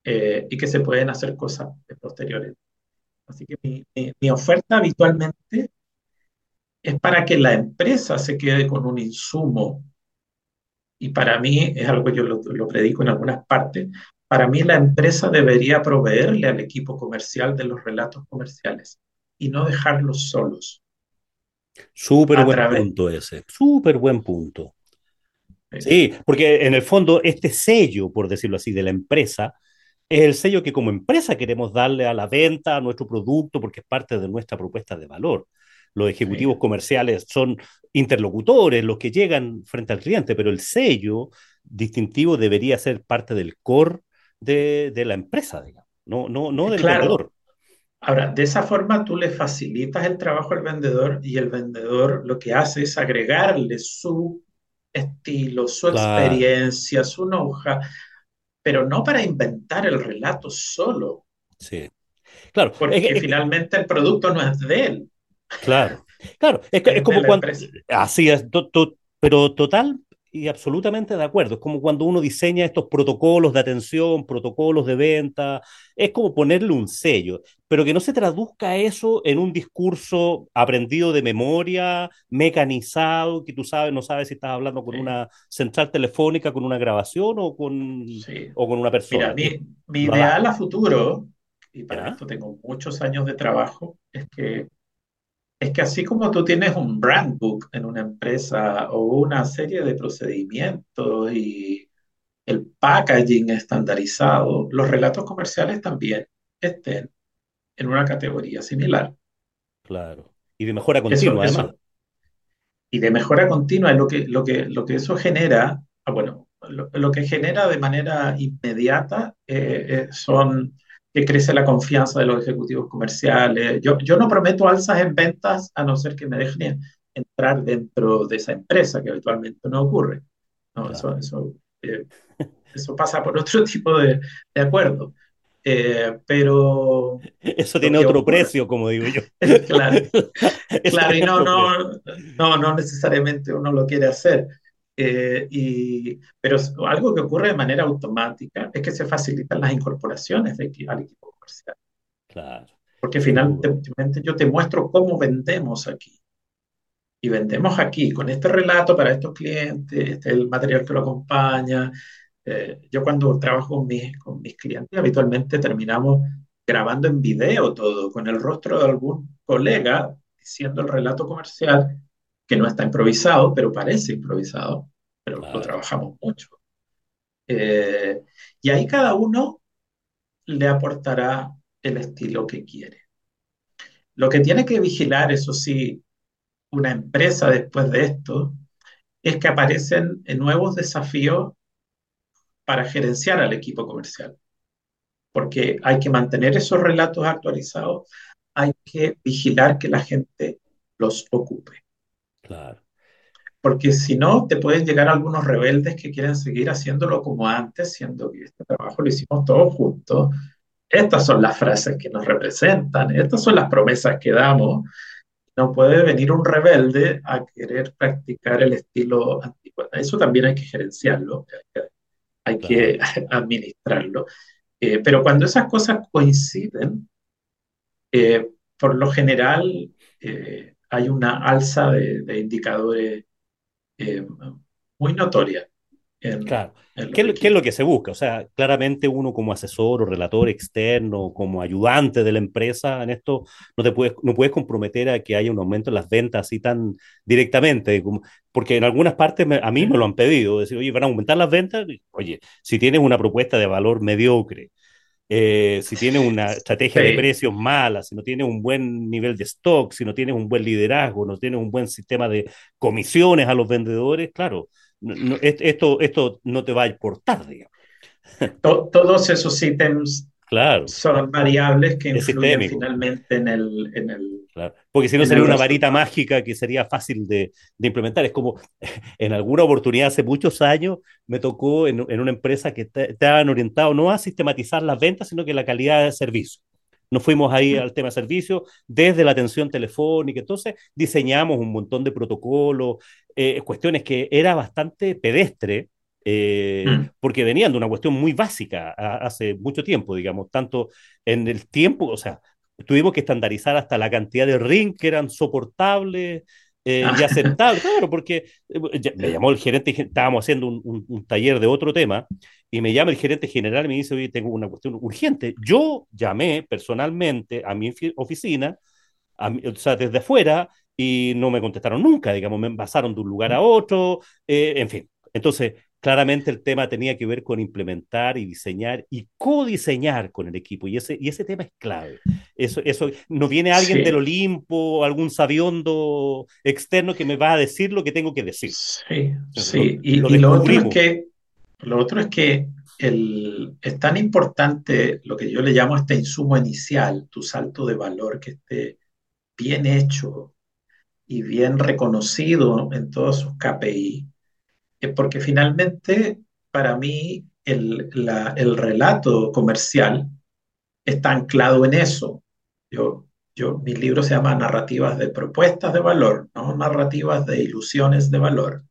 Speaker 2: eh, y que se pueden hacer cosas posteriores. Así que mi oferta habitualmente es para que la empresa se quede con un insumo y para mí es algo que yo lo, lo predico en algunas partes. Para mí la empresa debería proveerle al equipo comercial de los relatos comerciales y no dejarlos solos
Speaker 1: Súper buen
Speaker 2: través.
Speaker 1: punto ese, súper buen punto.
Speaker 2: eh,
Speaker 1: Sí, porque en el fondo este sello, por decirlo así, de la empresa, es el sello que como empresa queremos darle a la venta, a nuestro producto, porque es parte de nuestra propuesta de valor. Los
Speaker 2: sí,
Speaker 1: ejecutivos comerciales son interlocutores, los que llegan frente al cliente, pero el sello distintivo debería ser parte del core de, de la empresa, digamos, no, no, no del
Speaker 2: claro.
Speaker 1: vendedor.
Speaker 2: Ahora, de esa forma tú le facilitas el trabajo al vendedor y el vendedor lo que hace es agregarle su estilo, su
Speaker 1: Claro,
Speaker 2: experiencia, su know-how, pero no para inventar el relato solo,
Speaker 1: sí. Claro,
Speaker 2: porque
Speaker 1: es
Speaker 2: finalmente el producto no es de él,
Speaker 1: Claro, claro, es, como cuando, así es, to- to- pero total y absolutamente de acuerdo, es como cuando uno diseña estos protocolos de atención, protocolos de venta, es como ponerle un sello, pero que no se traduzca eso en un discurso aprendido de memoria, mecanizado, que tú sabes, no sabes si estás hablando con
Speaker 2: Sí,
Speaker 1: una central telefónica, con una grabación o con,
Speaker 2: sí.
Speaker 1: o con una
Speaker 2: Mira,
Speaker 1: persona, que
Speaker 2: mi, mi ideal a futuro, y para
Speaker 1: ¿ya?
Speaker 2: esto tengo muchos años de trabajo, es que Es que así como tú tienes un brand book en una empresa o una serie de procedimientos y el packaging estandarizado, los relatos comerciales también estén en una categoría similar.
Speaker 1: Claro. Y de mejora
Speaker 2: Eso,
Speaker 1: continua, además.
Speaker 2: eso, y de mejora continua es lo que, lo que, lo que eso genera, ah, bueno, lo, lo que genera de manera inmediata eh, eh, son que crece la confianza de los ejecutivos comerciales. Yo, yo no prometo alzas en ventas a no ser que me dejen entrar dentro de esa empresa, que habitualmente no ocurre. No,
Speaker 1: Claro.
Speaker 2: eso, eso, eh, eso pasa por otro *laughs* tipo de, de acuerdo. Eh, pero
Speaker 1: Eso tiene otro
Speaker 2: ocurre,
Speaker 1: precio, como digo yo. *laughs*
Speaker 2: claro, *laughs* Claro, y no, no, no, no necesariamente uno lo quiere hacer. Eh, y, pero algo que ocurre de manera automática es que se facilitan las incorporaciones de al equipo comercial.
Speaker 1: Claro,
Speaker 2: Porque finalmente yo te muestro cómo vendemos aquí. Y vendemos aquí con este relato para estos clientes, este es el material que lo acompaña. Eh, yo cuando trabajo con mis, con mis clientes, habitualmente terminamos grabando en video todo, con el rostro de algún colega diciendo el relato comercial, que no está improvisado, pero parece improvisado, lo trabajamos mucho. Eh, y ahí cada uno le aportará el estilo que quiere. Lo que tiene que vigilar, eso sí, una empresa después de esto, es que aparecen nuevos desafíos para gerenciar al equipo comercial, porque hay que mantener esos relatos actualizados, hay que vigilar que la gente los ocupe.
Speaker 1: Claro.
Speaker 2: Porque si no, te pueden llegar algunos rebeldes que quieren seguir haciéndolo como antes, siendo que este trabajo lo hicimos todos juntos. Estas son las frases que nos representan, estas son las promesas que damos. No puede venir un rebelde a querer practicar el estilo antiguo. Eso también hay que gerenciarlo, hay que, *laughs* administrarlo. Eh, pero cuando esas cosas coinciden, eh, por lo general eh, hay una alza de, indicadores muy notoria.
Speaker 1: claro. ¿Qué, es lo que se busca? O sea, claramente uno como asesor o relator externo, como ayudante de la empresa, en esto no te puedes, no puedes comprometer a que haya un aumento en las ventas así tan directamente, porque en algunas partes a mí me lo han pedido, decir, oye, van a aumentar las ventas, oye, si tienes una propuesta de valor mediocre, eh, si tienes una estrategia de precios mala, si no tienes un buen nivel de stock, si no tienes un buen liderazgo, no tienes un buen sistema de comisiones a los vendedores, claro, esto, esto no te va a importar, digamos.
Speaker 2: todos esos ítems
Speaker 1: claro.
Speaker 2: son variables que influyen finalmente en el, en el
Speaker 1: porque si no sería una varita mágica que sería fácil de, implementar. Es como *laughs* en alguna oportunidad hace muchos años me tocó en, una empresa que estaban orientados no a sistematizar las ventas, sino que la calidad de servicio. Nos fuimos ahí al tema de servicio desde la atención telefónica. Entonces diseñamos un montón de protocolos, eh, cuestiones que era bastante pedestre, eh, mm. porque venían de una cuestión muy básica hace mucho tiempo, digamos, tanto en el tiempo, o sea, tuvimos que estandarizar hasta la cantidad de ring que eran soportables eh, y ah. aceptables. Claro, porque eh, me llamó el gerente, estábamos haciendo un, taller de otro tema, y me llama el gerente general y me dice, oye, tengo una cuestión urgente. Yo llamé personalmente a mi oficina, o sea, desde afuera, y no me contestaron nunca, digamos, me pasaron de un lugar a otro, eh, en fin. Entonces, claramente el tema tenía que ver con implementar y diseñar y codiseñar con el equipo. Y ese, y ese tema es clave. Eso, eso, no viene alguien del Olimpo, algún sabiondo externo que me va a decir lo que tengo que decir.
Speaker 2: Sí, sí. y, lo, otro es que, lo otro es que el, es tan importante lo que yo le llamo este insumo inicial, tu salto de valor que esté bien hecho y bien reconocido en todos sus KPI porque finalmente para mí el, el, relato comercial está anclado en eso. Yo, yo, mi libro se llama Narrativas de propuestas de valor, no narrativas de ilusiones de valor.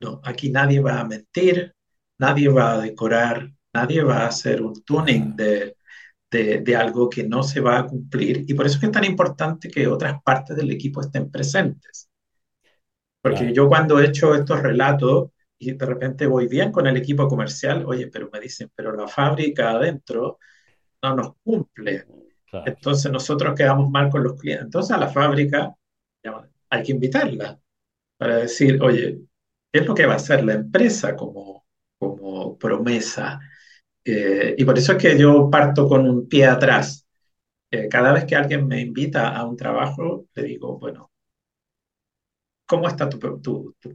Speaker 2: No, aquí nadie va a mentir, nadie va a decorar, nadie va a hacer un tuning de, de, de, algo que no se va a cumplir. Y por eso es que es tan importante que otras partes del equipo estén presentes. Porque yo cuando he hecho estos relatos y de repente voy bien con el equipo comercial, oye, pero me dicen, pero la fábrica adentro no nos cumple. Entonces nosotros quedamos mal con los clientes. Entonces a la fábrica hay que invitarla para decir, oye, ¿qué es lo que va a hacer la empresa como, como promesa? Eh, y por eso es que yo parto con un pie atrás. Eh, cada vez que alguien me invita a un trabajo, le digo, bueno, ¿Cómo está tu,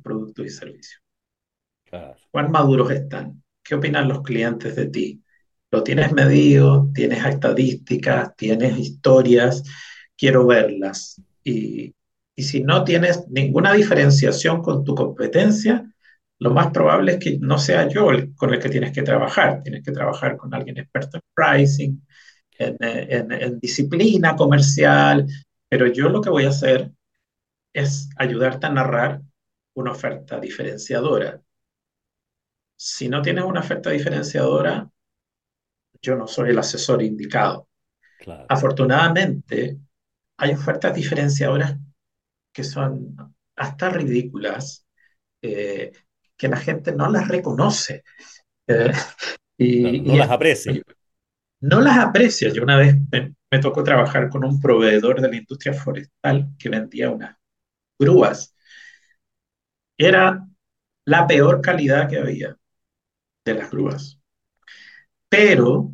Speaker 2: producto y servicio? ¿Cuán maduros están? ¿Qué opinan los clientes de ti? ¿Lo tienes medido? ¿Tienes estadísticas? ¿Tienes historias? Quiero verlas. Y, si no tienes ninguna diferenciación con tu competencia, lo más probable es que no sea yo el, con el que tienes que trabajar. Tienes que trabajar con alguien experto en pricing, en disciplina comercial, pero yo lo que voy a hacer es ayudarte a narrar una oferta diferenciadora. Si no tienes una oferta diferenciadora, yo no soy el asesor indicado. Afortunadamente, hay ofertas diferenciadoras que son hasta ridículas, eh, que la gente no las reconoce.
Speaker 1: Eh, y, no, las aprecia.
Speaker 2: no las aprecia. Yo una vez me, me, tocó trabajar con un proveedor de la industria forestal que vendía una grúas. Era la peor calidad que había de las grúas. Pero,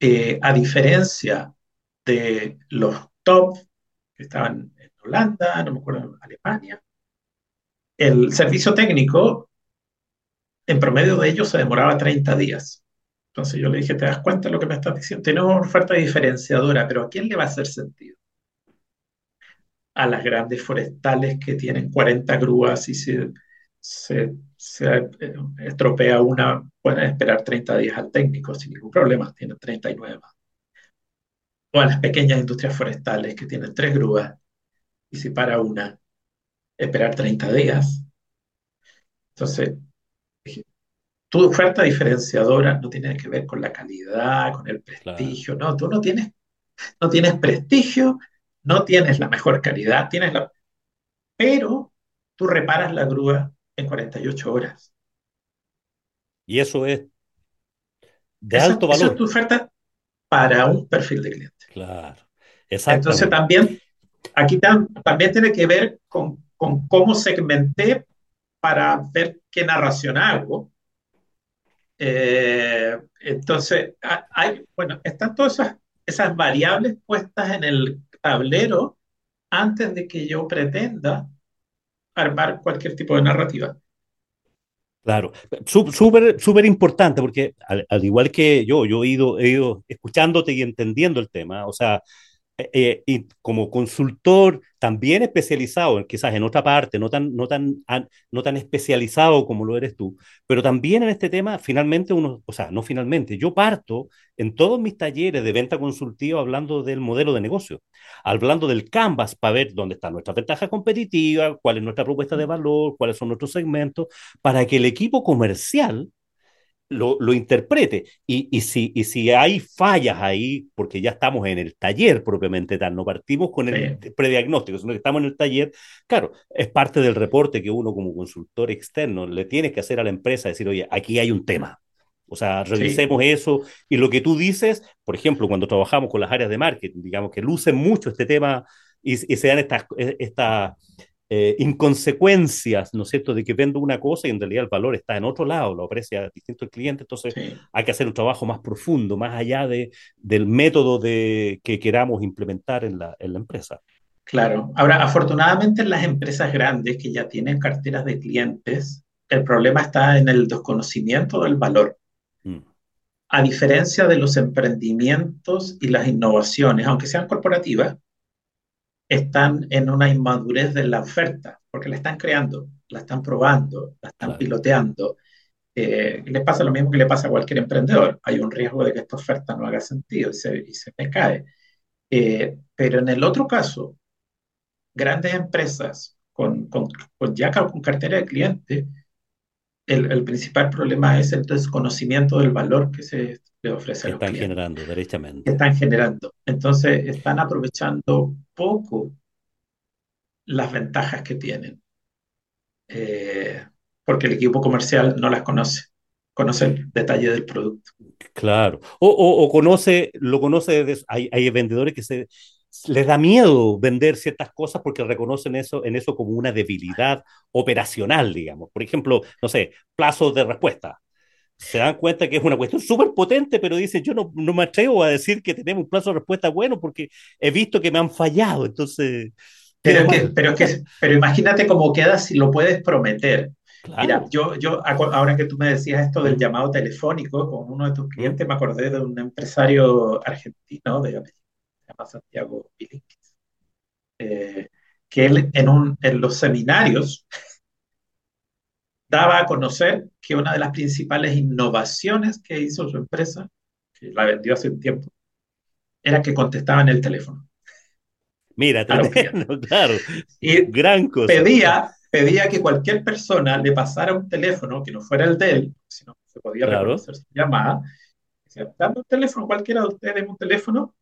Speaker 2: eh, a diferencia de los top que estaban en Holanda, no me acuerdo, en Alemania, el servicio técnico, en promedio de ellos, se demoraba 30 días. Entonces yo le dije, ¿te das cuenta de lo que me estás diciendo? Tenemos una oferta diferenciadora, pero ¿a quién le va a hacer sentido? A las grandes forestales que tienen 40 grúas y se, se, se eh, estropea una, pueden esperar 30 días al técnico sin ningún problema, tienen 39 más. O a las pequeñas industrias forestales que tienen tres grúas y si para una, esperar 30 días. Entonces, tu oferta diferenciadora no tiene que ver con la calidad, con el prestigio, no, tú no tienes, no tienes prestigio, no tienes la mejor calidad, tienes la... pero tú reparas la grúa en 48 horas.
Speaker 1: Y eso es de alto valor.
Speaker 2: Esa es tu oferta para un perfil de cliente.
Speaker 1: Claro,
Speaker 2: Entonces también, aquí también tiene que ver con, con cómo segmenté para ver qué narración hago eh, entonces, hay, bueno, están todas esas, esas variables puestas en el tablero antes de que yo pretenda armar cualquier tipo de narrativa.
Speaker 1: Claro, súper súper importante porque al, al, igual que yo, yo he ido escuchándote y entendiendo el tema, o sea, eh, y como consultor también especializado, quizás en otra parte, no tan, no, tan, no tan especializado como lo eres tú, pero también en este tema, finalmente uno, o sea, no finalmente, yo parto en todos mis talleres de venta consultiva hablando del modelo de negocio, hablando del canvas para ver dónde está nuestra ventaja competitiva, cuál es nuestra propuesta de valor, cuáles son nuestros segmentos, para que el equipo comercial lo, lo interprete. Y, y, si, y si hay fallas ahí, porque ya estamos en el taller propiamente tal, no partimos con el sí. prediagnóstico, sino que estamos en el taller, claro, es parte del reporte que uno como consultor externo le tiene que hacer a la empresa, decir, oye, aquí hay un tema. O sea, revisemos sí. eso. Y lo que tú dices, por ejemplo, cuando trabajamos con las áreas de marketing, digamos que lucen mucho este tema y, y se dan estas, estas eh, inconsecuencias, ¿no es cierto?, de que vendo una cosa y en realidad el valor está en otro lado, lo aprecia distinto el cliente, entonces sí. hay que hacer un trabajo más profundo, más allá de, del método de, que queramos implementar en la, en la empresa.
Speaker 2: Claro, ahora afortunadamente en las empresas grandes que ya tienen carteras de clientes, el problema está en el desconocimiento del valor. Mm. A diferencia de los emprendimientos y las innovaciones, aunque sean corporativas, están en una inmadurez de la oferta, porque la están creando, la están probando, la están claro. piloteando. Eh, les pasa lo mismo que le pasa a cualquier emprendedor. Hay un riesgo de que esta oferta no haga sentido y se, y se me cae. Eh, pero en el otro caso, grandes empresas con, con, con ya con cartera de cliente, el, el, principal problema es el desconocimiento del valor que se le ofrece
Speaker 1: que
Speaker 2: a
Speaker 1: están
Speaker 2: los clientes.
Speaker 1: generando, derechamente.
Speaker 2: Que están generando. Entonces, están aprovechando poco las ventajas que tienen, eh, porque el equipo comercial no las conoce, conoce el detalle del producto.
Speaker 1: Claro, o, o, o conoce, lo conoce, de, hay, hay vendedores que se, les da miedo vender ciertas cosas porque reconocen eso, en eso como una debilidad operacional, digamos. Por ejemplo, no sé, plazos de respuesta se dan cuenta que es una cuestión súper potente, pero dicen, yo no, no, me atrevo a decir que tenemos un plazo de respuesta bueno porque he visto que me han fallado, entonces...
Speaker 2: Pero, que, pero, que, pero imagínate cómo queda si lo puedes prometer. Claro. Mira, yo, yo, ahora que tú me decías esto del llamado telefónico con uno de tus clientes, me acordé de un empresario argentino, de, llama Santiago Pilinquis, eh, que él en, un, en los seminarios daba a conocer que una de las principales innovaciones que hizo su empresa, que la vendió hace un tiempo, era que contestaba en el teléfono.
Speaker 1: Mira, tremendo, claro.
Speaker 2: Y Gran cosa. Pedía, pedía que cualquier persona le pasara un teléfono que no fuera el de él, si no se podía claro. reconocer su llamada. Decía, dame un teléfono, cualquiera de ustedes, un teléfono,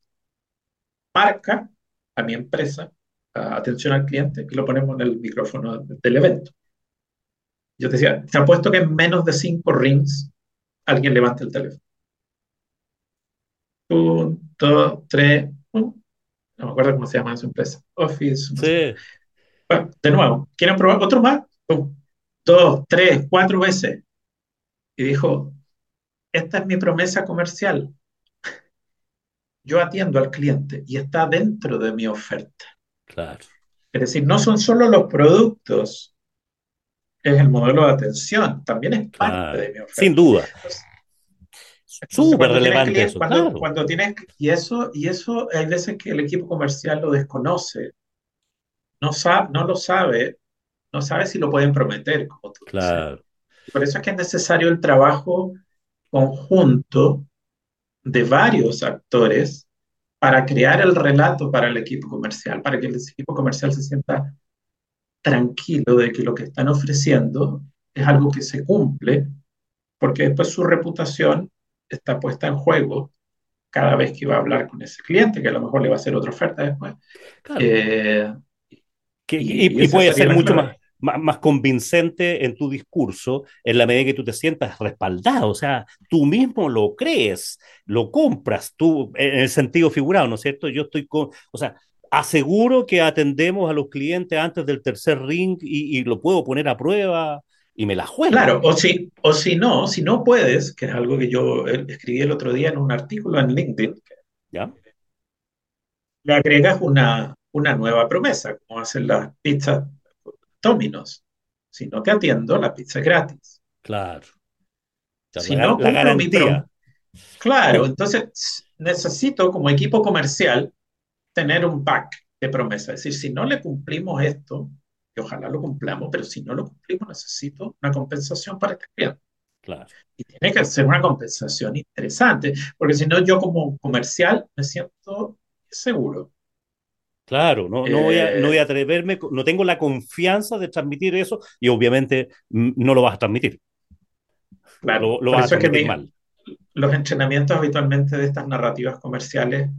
Speaker 2: marca a mi empresa, a atención al cliente, y lo ponemos en el micrófono del evento. Yo te decía, te apuesto que en menos de cinco rings alguien levanta el teléfono. Un, dos, tres, un. no me acuerdo cómo se llama esa empresa. Office. No
Speaker 1: sí.
Speaker 2: Sé. Bueno, de nuevo, ¿quieren probar otro más? Un, dos, tres, cuatro veces. Y dijo, esta es mi promesa comercial. Yo atiendo al cliente y está dentro de mi oferta.
Speaker 1: Claro.
Speaker 2: Es decir, no son solo los productos es el modelo de atención, también es parte claro, de mi oferta.
Speaker 1: Sin duda. Súper relevante eso,
Speaker 2: cuando,
Speaker 1: claro.
Speaker 2: cuando tienes, y eso, y eso hay veces que el equipo comercial lo desconoce, no, sabe, no lo sabe, no sabe si lo pueden prometer, como tú dices.
Speaker 1: Claro,
Speaker 2: Por eso es que es necesario el trabajo conjunto de varios actores para crear el relato para el equipo comercial, para que el equipo comercial se sienta tranquilo de que lo que están ofreciendo es algo que se cumple, porque después su reputación está puesta en juego cada vez que va a hablar con ese cliente, que a lo mejor le va a hacer otra oferta después.
Speaker 1: claro.
Speaker 2: Eh,
Speaker 1: Que-
Speaker 2: y-
Speaker 1: puede ser mucho
Speaker 2: clave.
Speaker 1: más, más, más convincente en tu discurso en la medida que tú te sientas respaldado, o sea, tú mismo lo crees, lo compras, tú, en el sentido figurado, ¿no es cierto? Yo estoy con, o sea, aseguro que atendemos a los clientes antes del tercer ring y, y lo puedo poner a prueba y me la juego.
Speaker 2: Claro, o si, o si no, si no puedes, que es algo que yo eh, escribí el otro día en un artículo en LinkedIn,
Speaker 1: ¿Ya?
Speaker 2: le agregas una, una nueva promesa, como hacen las pizzas Domino's. Si no te atiendo, la pizza gratis.
Speaker 1: Claro. O sea,
Speaker 2: Si
Speaker 1: la,
Speaker 2: no
Speaker 1: la
Speaker 2: cumplo mi
Speaker 1: garantía.
Speaker 2: prom- Claro, entonces necesito como equipo comercial tener un pack de promesas. Es decir, si no le cumplimos esto, que ojalá lo cumplamos, pero si no lo cumplimos, necesito una compensación para este cliente.
Speaker 1: Claro.
Speaker 2: Y tiene que ser una compensación interesante, porque si no, yo como comercial me siento seguro.
Speaker 1: Claro, no, no voy a, no voy
Speaker 2: Eh,
Speaker 1: a atreverme, no tengo la confianza de transmitir eso y obviamente no lo vas a transmitir,
Speaker 2: claro,
Speaker 1: lo, vas a
Speaker 2: eso es que
Speaker 1: transmitir mal.
Speaker 2: los entrenamientos habitualmente de estas narrativas comerciales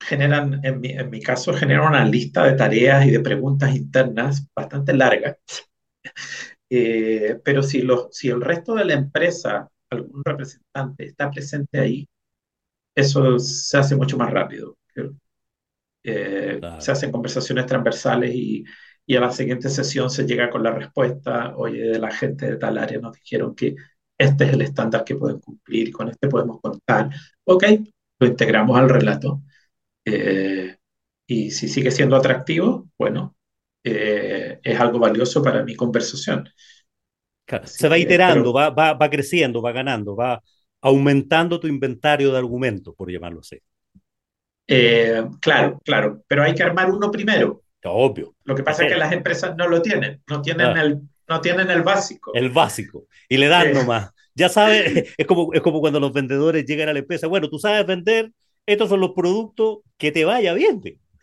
Speaker 2: generan, en mi, en mi caso, generan una lista de tareas y de preguntas internas bastante larga. *laughs* Eh, pero si, los, si el resto de la empresa, algún representante está presente ahí, eso se hace mucho más rápido. Eh,
Speaker 1: Claro.
Speaker 2: se hacen conversaciones transversales y, y a la siguiente sesión se llega con la respuesta, oye, de la gente de tal área nos dijeron que este es el estándar que pueden cumplir, con este podemos contar. Ok, lo integramos al relato. Eh, y si sigue siendo atractivo, bueno, eh, es algo valioso para mi conversación.
Speaker 1: Claro, Se va
Speaker 2: que,
Speaker 1: iterando,
Speaker 2: pero
Speaker 1: va, va, va creciendo, va ganando, va aumentando tu inventario de argumentos, por llamarlo así.
Speaker 2: Eh, claro, claro, pero hay que armar uno primero.
Speaker 1: Obvio,
Speaker 2: Lo que pasa es que las empresas no lo tienen, no tienen
Speaker 1: Ah.
Speaker 2: el, no tienen el básico.
Speaker 1: el básico. Y le dan
Speaker 2: Eh.
Speaker 1: nomás. Ya sabes, *laughs* es como, es como cuando los vendedores llegan a la empresa. Bueno, tú sabes vender, estos son los productos, que te vaya bien.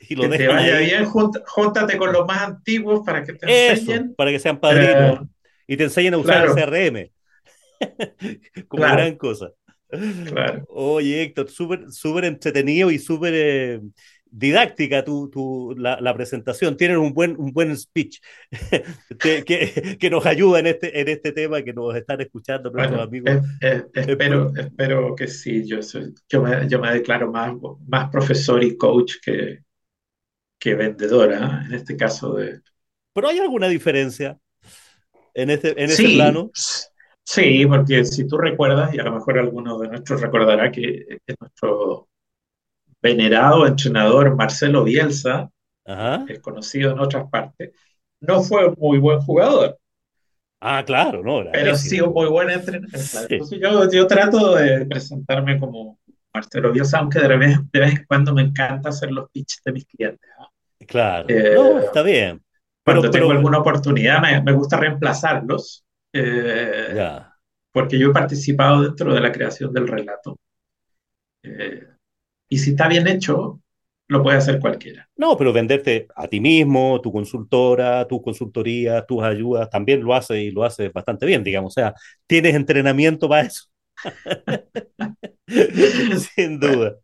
Speaker 1: Y lo
Speaker 2: Que te vaya
Speaker 1: ahí.
Speaker 2: bien, júnt- júntate con los más antiguos para que te
Speaker 1: Eso,
Speaker 2: enseñen.
Speaker 1: para que sean padrinos.
Speaker 2: Eh,
Speaker 1: y te enseñen a usar
Speaker 2: claro.
Speaker 1: el CRM. *laughs* como
Speaker 2: Claro.
Speaker 1: gran cosa.
Speaker 2: Claro. *laughs*
Speaker 1: Oye, Héctor, súper súper entretenido y súper eh, didáctica tu, tu, la, la presentación. Tienes un buen, un buen speech *laughs* que, que, que nos ayuda en este, en este tema que nos están escuchando nuestros
Speaker 2: Bueno,
Speaker 1: amigos.
Speaker 2: es- es- espero, espero que sí. Yo, soy, yo, me, yo me declaro más, más profesor y coach que, que vendedora, ¿eh? en este caso de...
Speaker 1: Pero hay alguna diferencia en, este, en ese
Speaker 2: Sí,
Speaker 1: plano.
Speaker 2: Sí, porque si tú recuerdas, y a lo mejor alguno de nuestros recordará que, que nuestro venerado entrenador Marcelo Bielsa,
Speaker 1: Ajá.
Speaker 2: es conocido en otras partes, no fue un muy buen jugador.
Speaker 1: Ah, claro, no, era
Speaker 2: pero sí un muy buen entrenador.
Speaker 1: Sí.
Speaker 2: Entonces yo, yo trato de presentarme como Marcelo Bielsa, aunque de vez, de vez en cuando me encanta hacer los pitches de mis clientes. ¿ah?
Speaker 1: Claro,
Speaker 2: Eh,
Speaker 1: no, está bien. Pero,
Speaker 2: Cuando tengo
Speaker 1: pero,
Speaker 2: alguna oportunidad me, me gusta reemplazarlos, eh,
Speaker 1: ya.
Speaker 2: porque yo he participado dentro de la creación del relato. Eh, y si está bien hecho, lo puede hacer cualquiera.
Speaker 1: No, pero venderte a ti mismo, tu consultora, tu consultoría, tus ayudas, también lo hace y lo hace bastante bien, digamos. O sea, tienes entrenamiento para eso. *laughs* Sin duda.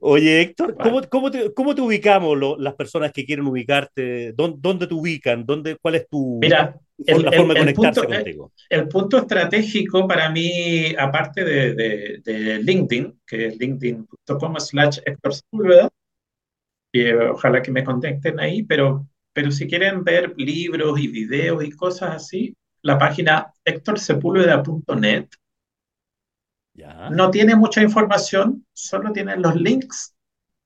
Speaker 1: Oye, Héctor, ¿cómo, cómo te, cómo te ubicamos lo- las personas que quieren ubicarte? ¿Dónde, dónde te ubican? ¿Dónde, ¿Cuál es tu,
Speaker 2: Mira, el,
Speaker 1: la
Speaker 2: el-
Speaker 1: forma de conectarse
Speaker 2: punto, eh,
Speaker 1: contigo?
Speaker 2: el punto estratégico para mí, aparte de, de- de LinkedIn, que es linkedin.com slash Héctor eh, ojalá que me contacten ahí, pero, pero si quieren ver libros y videos y cosas así, la página hectorsepúlveda.net
Speaker 1: Ya.
Speaker 2: no tiene mucha información, solo tiene los links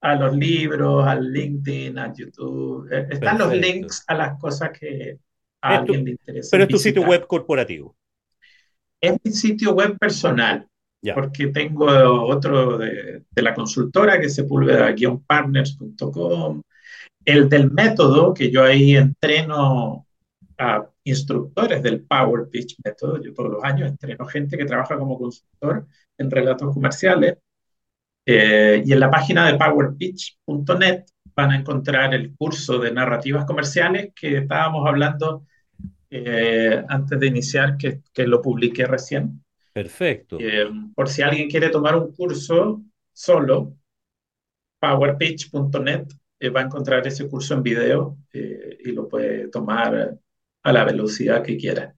Speaker 2: a los libros, al LinkedIn, a YouTube. Eh, Están los links a las cosas que a
Speaker 1: Es tu-
Speaker 2: alguien le interesa
Speaker 1: Pero es tu sitio web corporativo.
Speaker 2: Es mi sitio web personal. porque tengo otro de, la consultora que se sepulveda-partners.com, el del método, que yo ahí entreno a instructores del Power Pitch método, yo todos los años entreno gente que trabaja como consultor en relatos comerciales, eh, y en la página de powerpitch.net van a encontrar el curso de narrativas comerciales que estábamos hablando eh, antes de iniciar, que, que, lo publiqué recién.
Speaker 1: Perfecto.
Speaker 2: Eh, por si alguien quiere tomar un curso solo, powerpitch.net va a encontrar ese curso en video y lo puede tomar a la velocidad que quiera.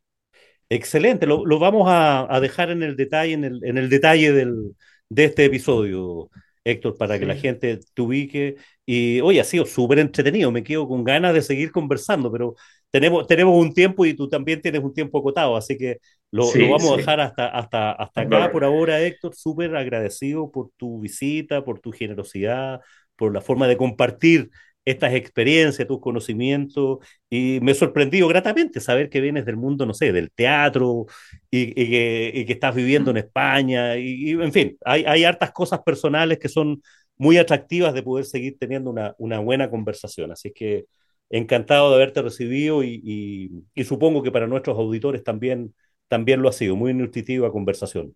Speaker 1: Excelente, lo, lo vamos a, a, dejar en el detalle, en el, en el detalle del, de este episodio, Héctor, para que la gente te ubique. Y hoy ha sido súper entretenido, me quedo con ganas de seguir conversando, pero tenemos, tenemos un tiempo y tú también tienes un tiempo acotado, así que lo, vamos a dejar hasta, hasta, hasta acá por ahora, Héctor. Súper agradecido por tu visita, por tu generosidad, por la forma de compartir estas experiencias, tus conocimientos, y me sorprendió gratamente saber que vienes del mundo, no sé, del teatro y, que, estás viviendo en España, y, en fin, hay, hay, hartas cosas personales que son muy atractivas de poder seguir teniendo una, una buena conversación. Así que encantado de haberte recibido y, supongo que para nuestros auditores también, también lo ha sido, muy nutritiva conversación.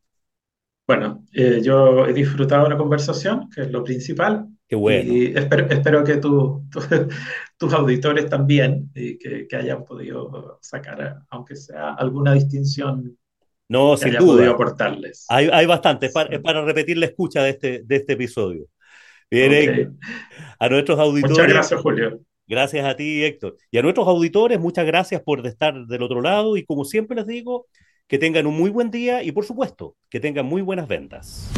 Speaker 2: Bueno, eh, yo he disfrutado la conversación, que es lo principal.
Speaker 1: Qué bueno.
Speaker 2: Y espero, espero que tu, *laughs* tus auditores también, y que, que, hayan podido sacar, aunque sea alguna distinción.
Speaker 1: No,
Speaker 2: que sin haya podido aportarles.
Speaker 1: Hay, hay bastante, es para, para, repetir la escucha de este, de este episodio. Bien, a nuestros auditores.
Speaker 2: Muchas gracias, Julio.
Speaker 1: Gracias a ti, Héctor. Y a nuestros auditores, muchas gracias por estar del otro lado. Y como siempre les digo, que tengan un muy buen día y por supuesto, que tengan muy buenas ventas.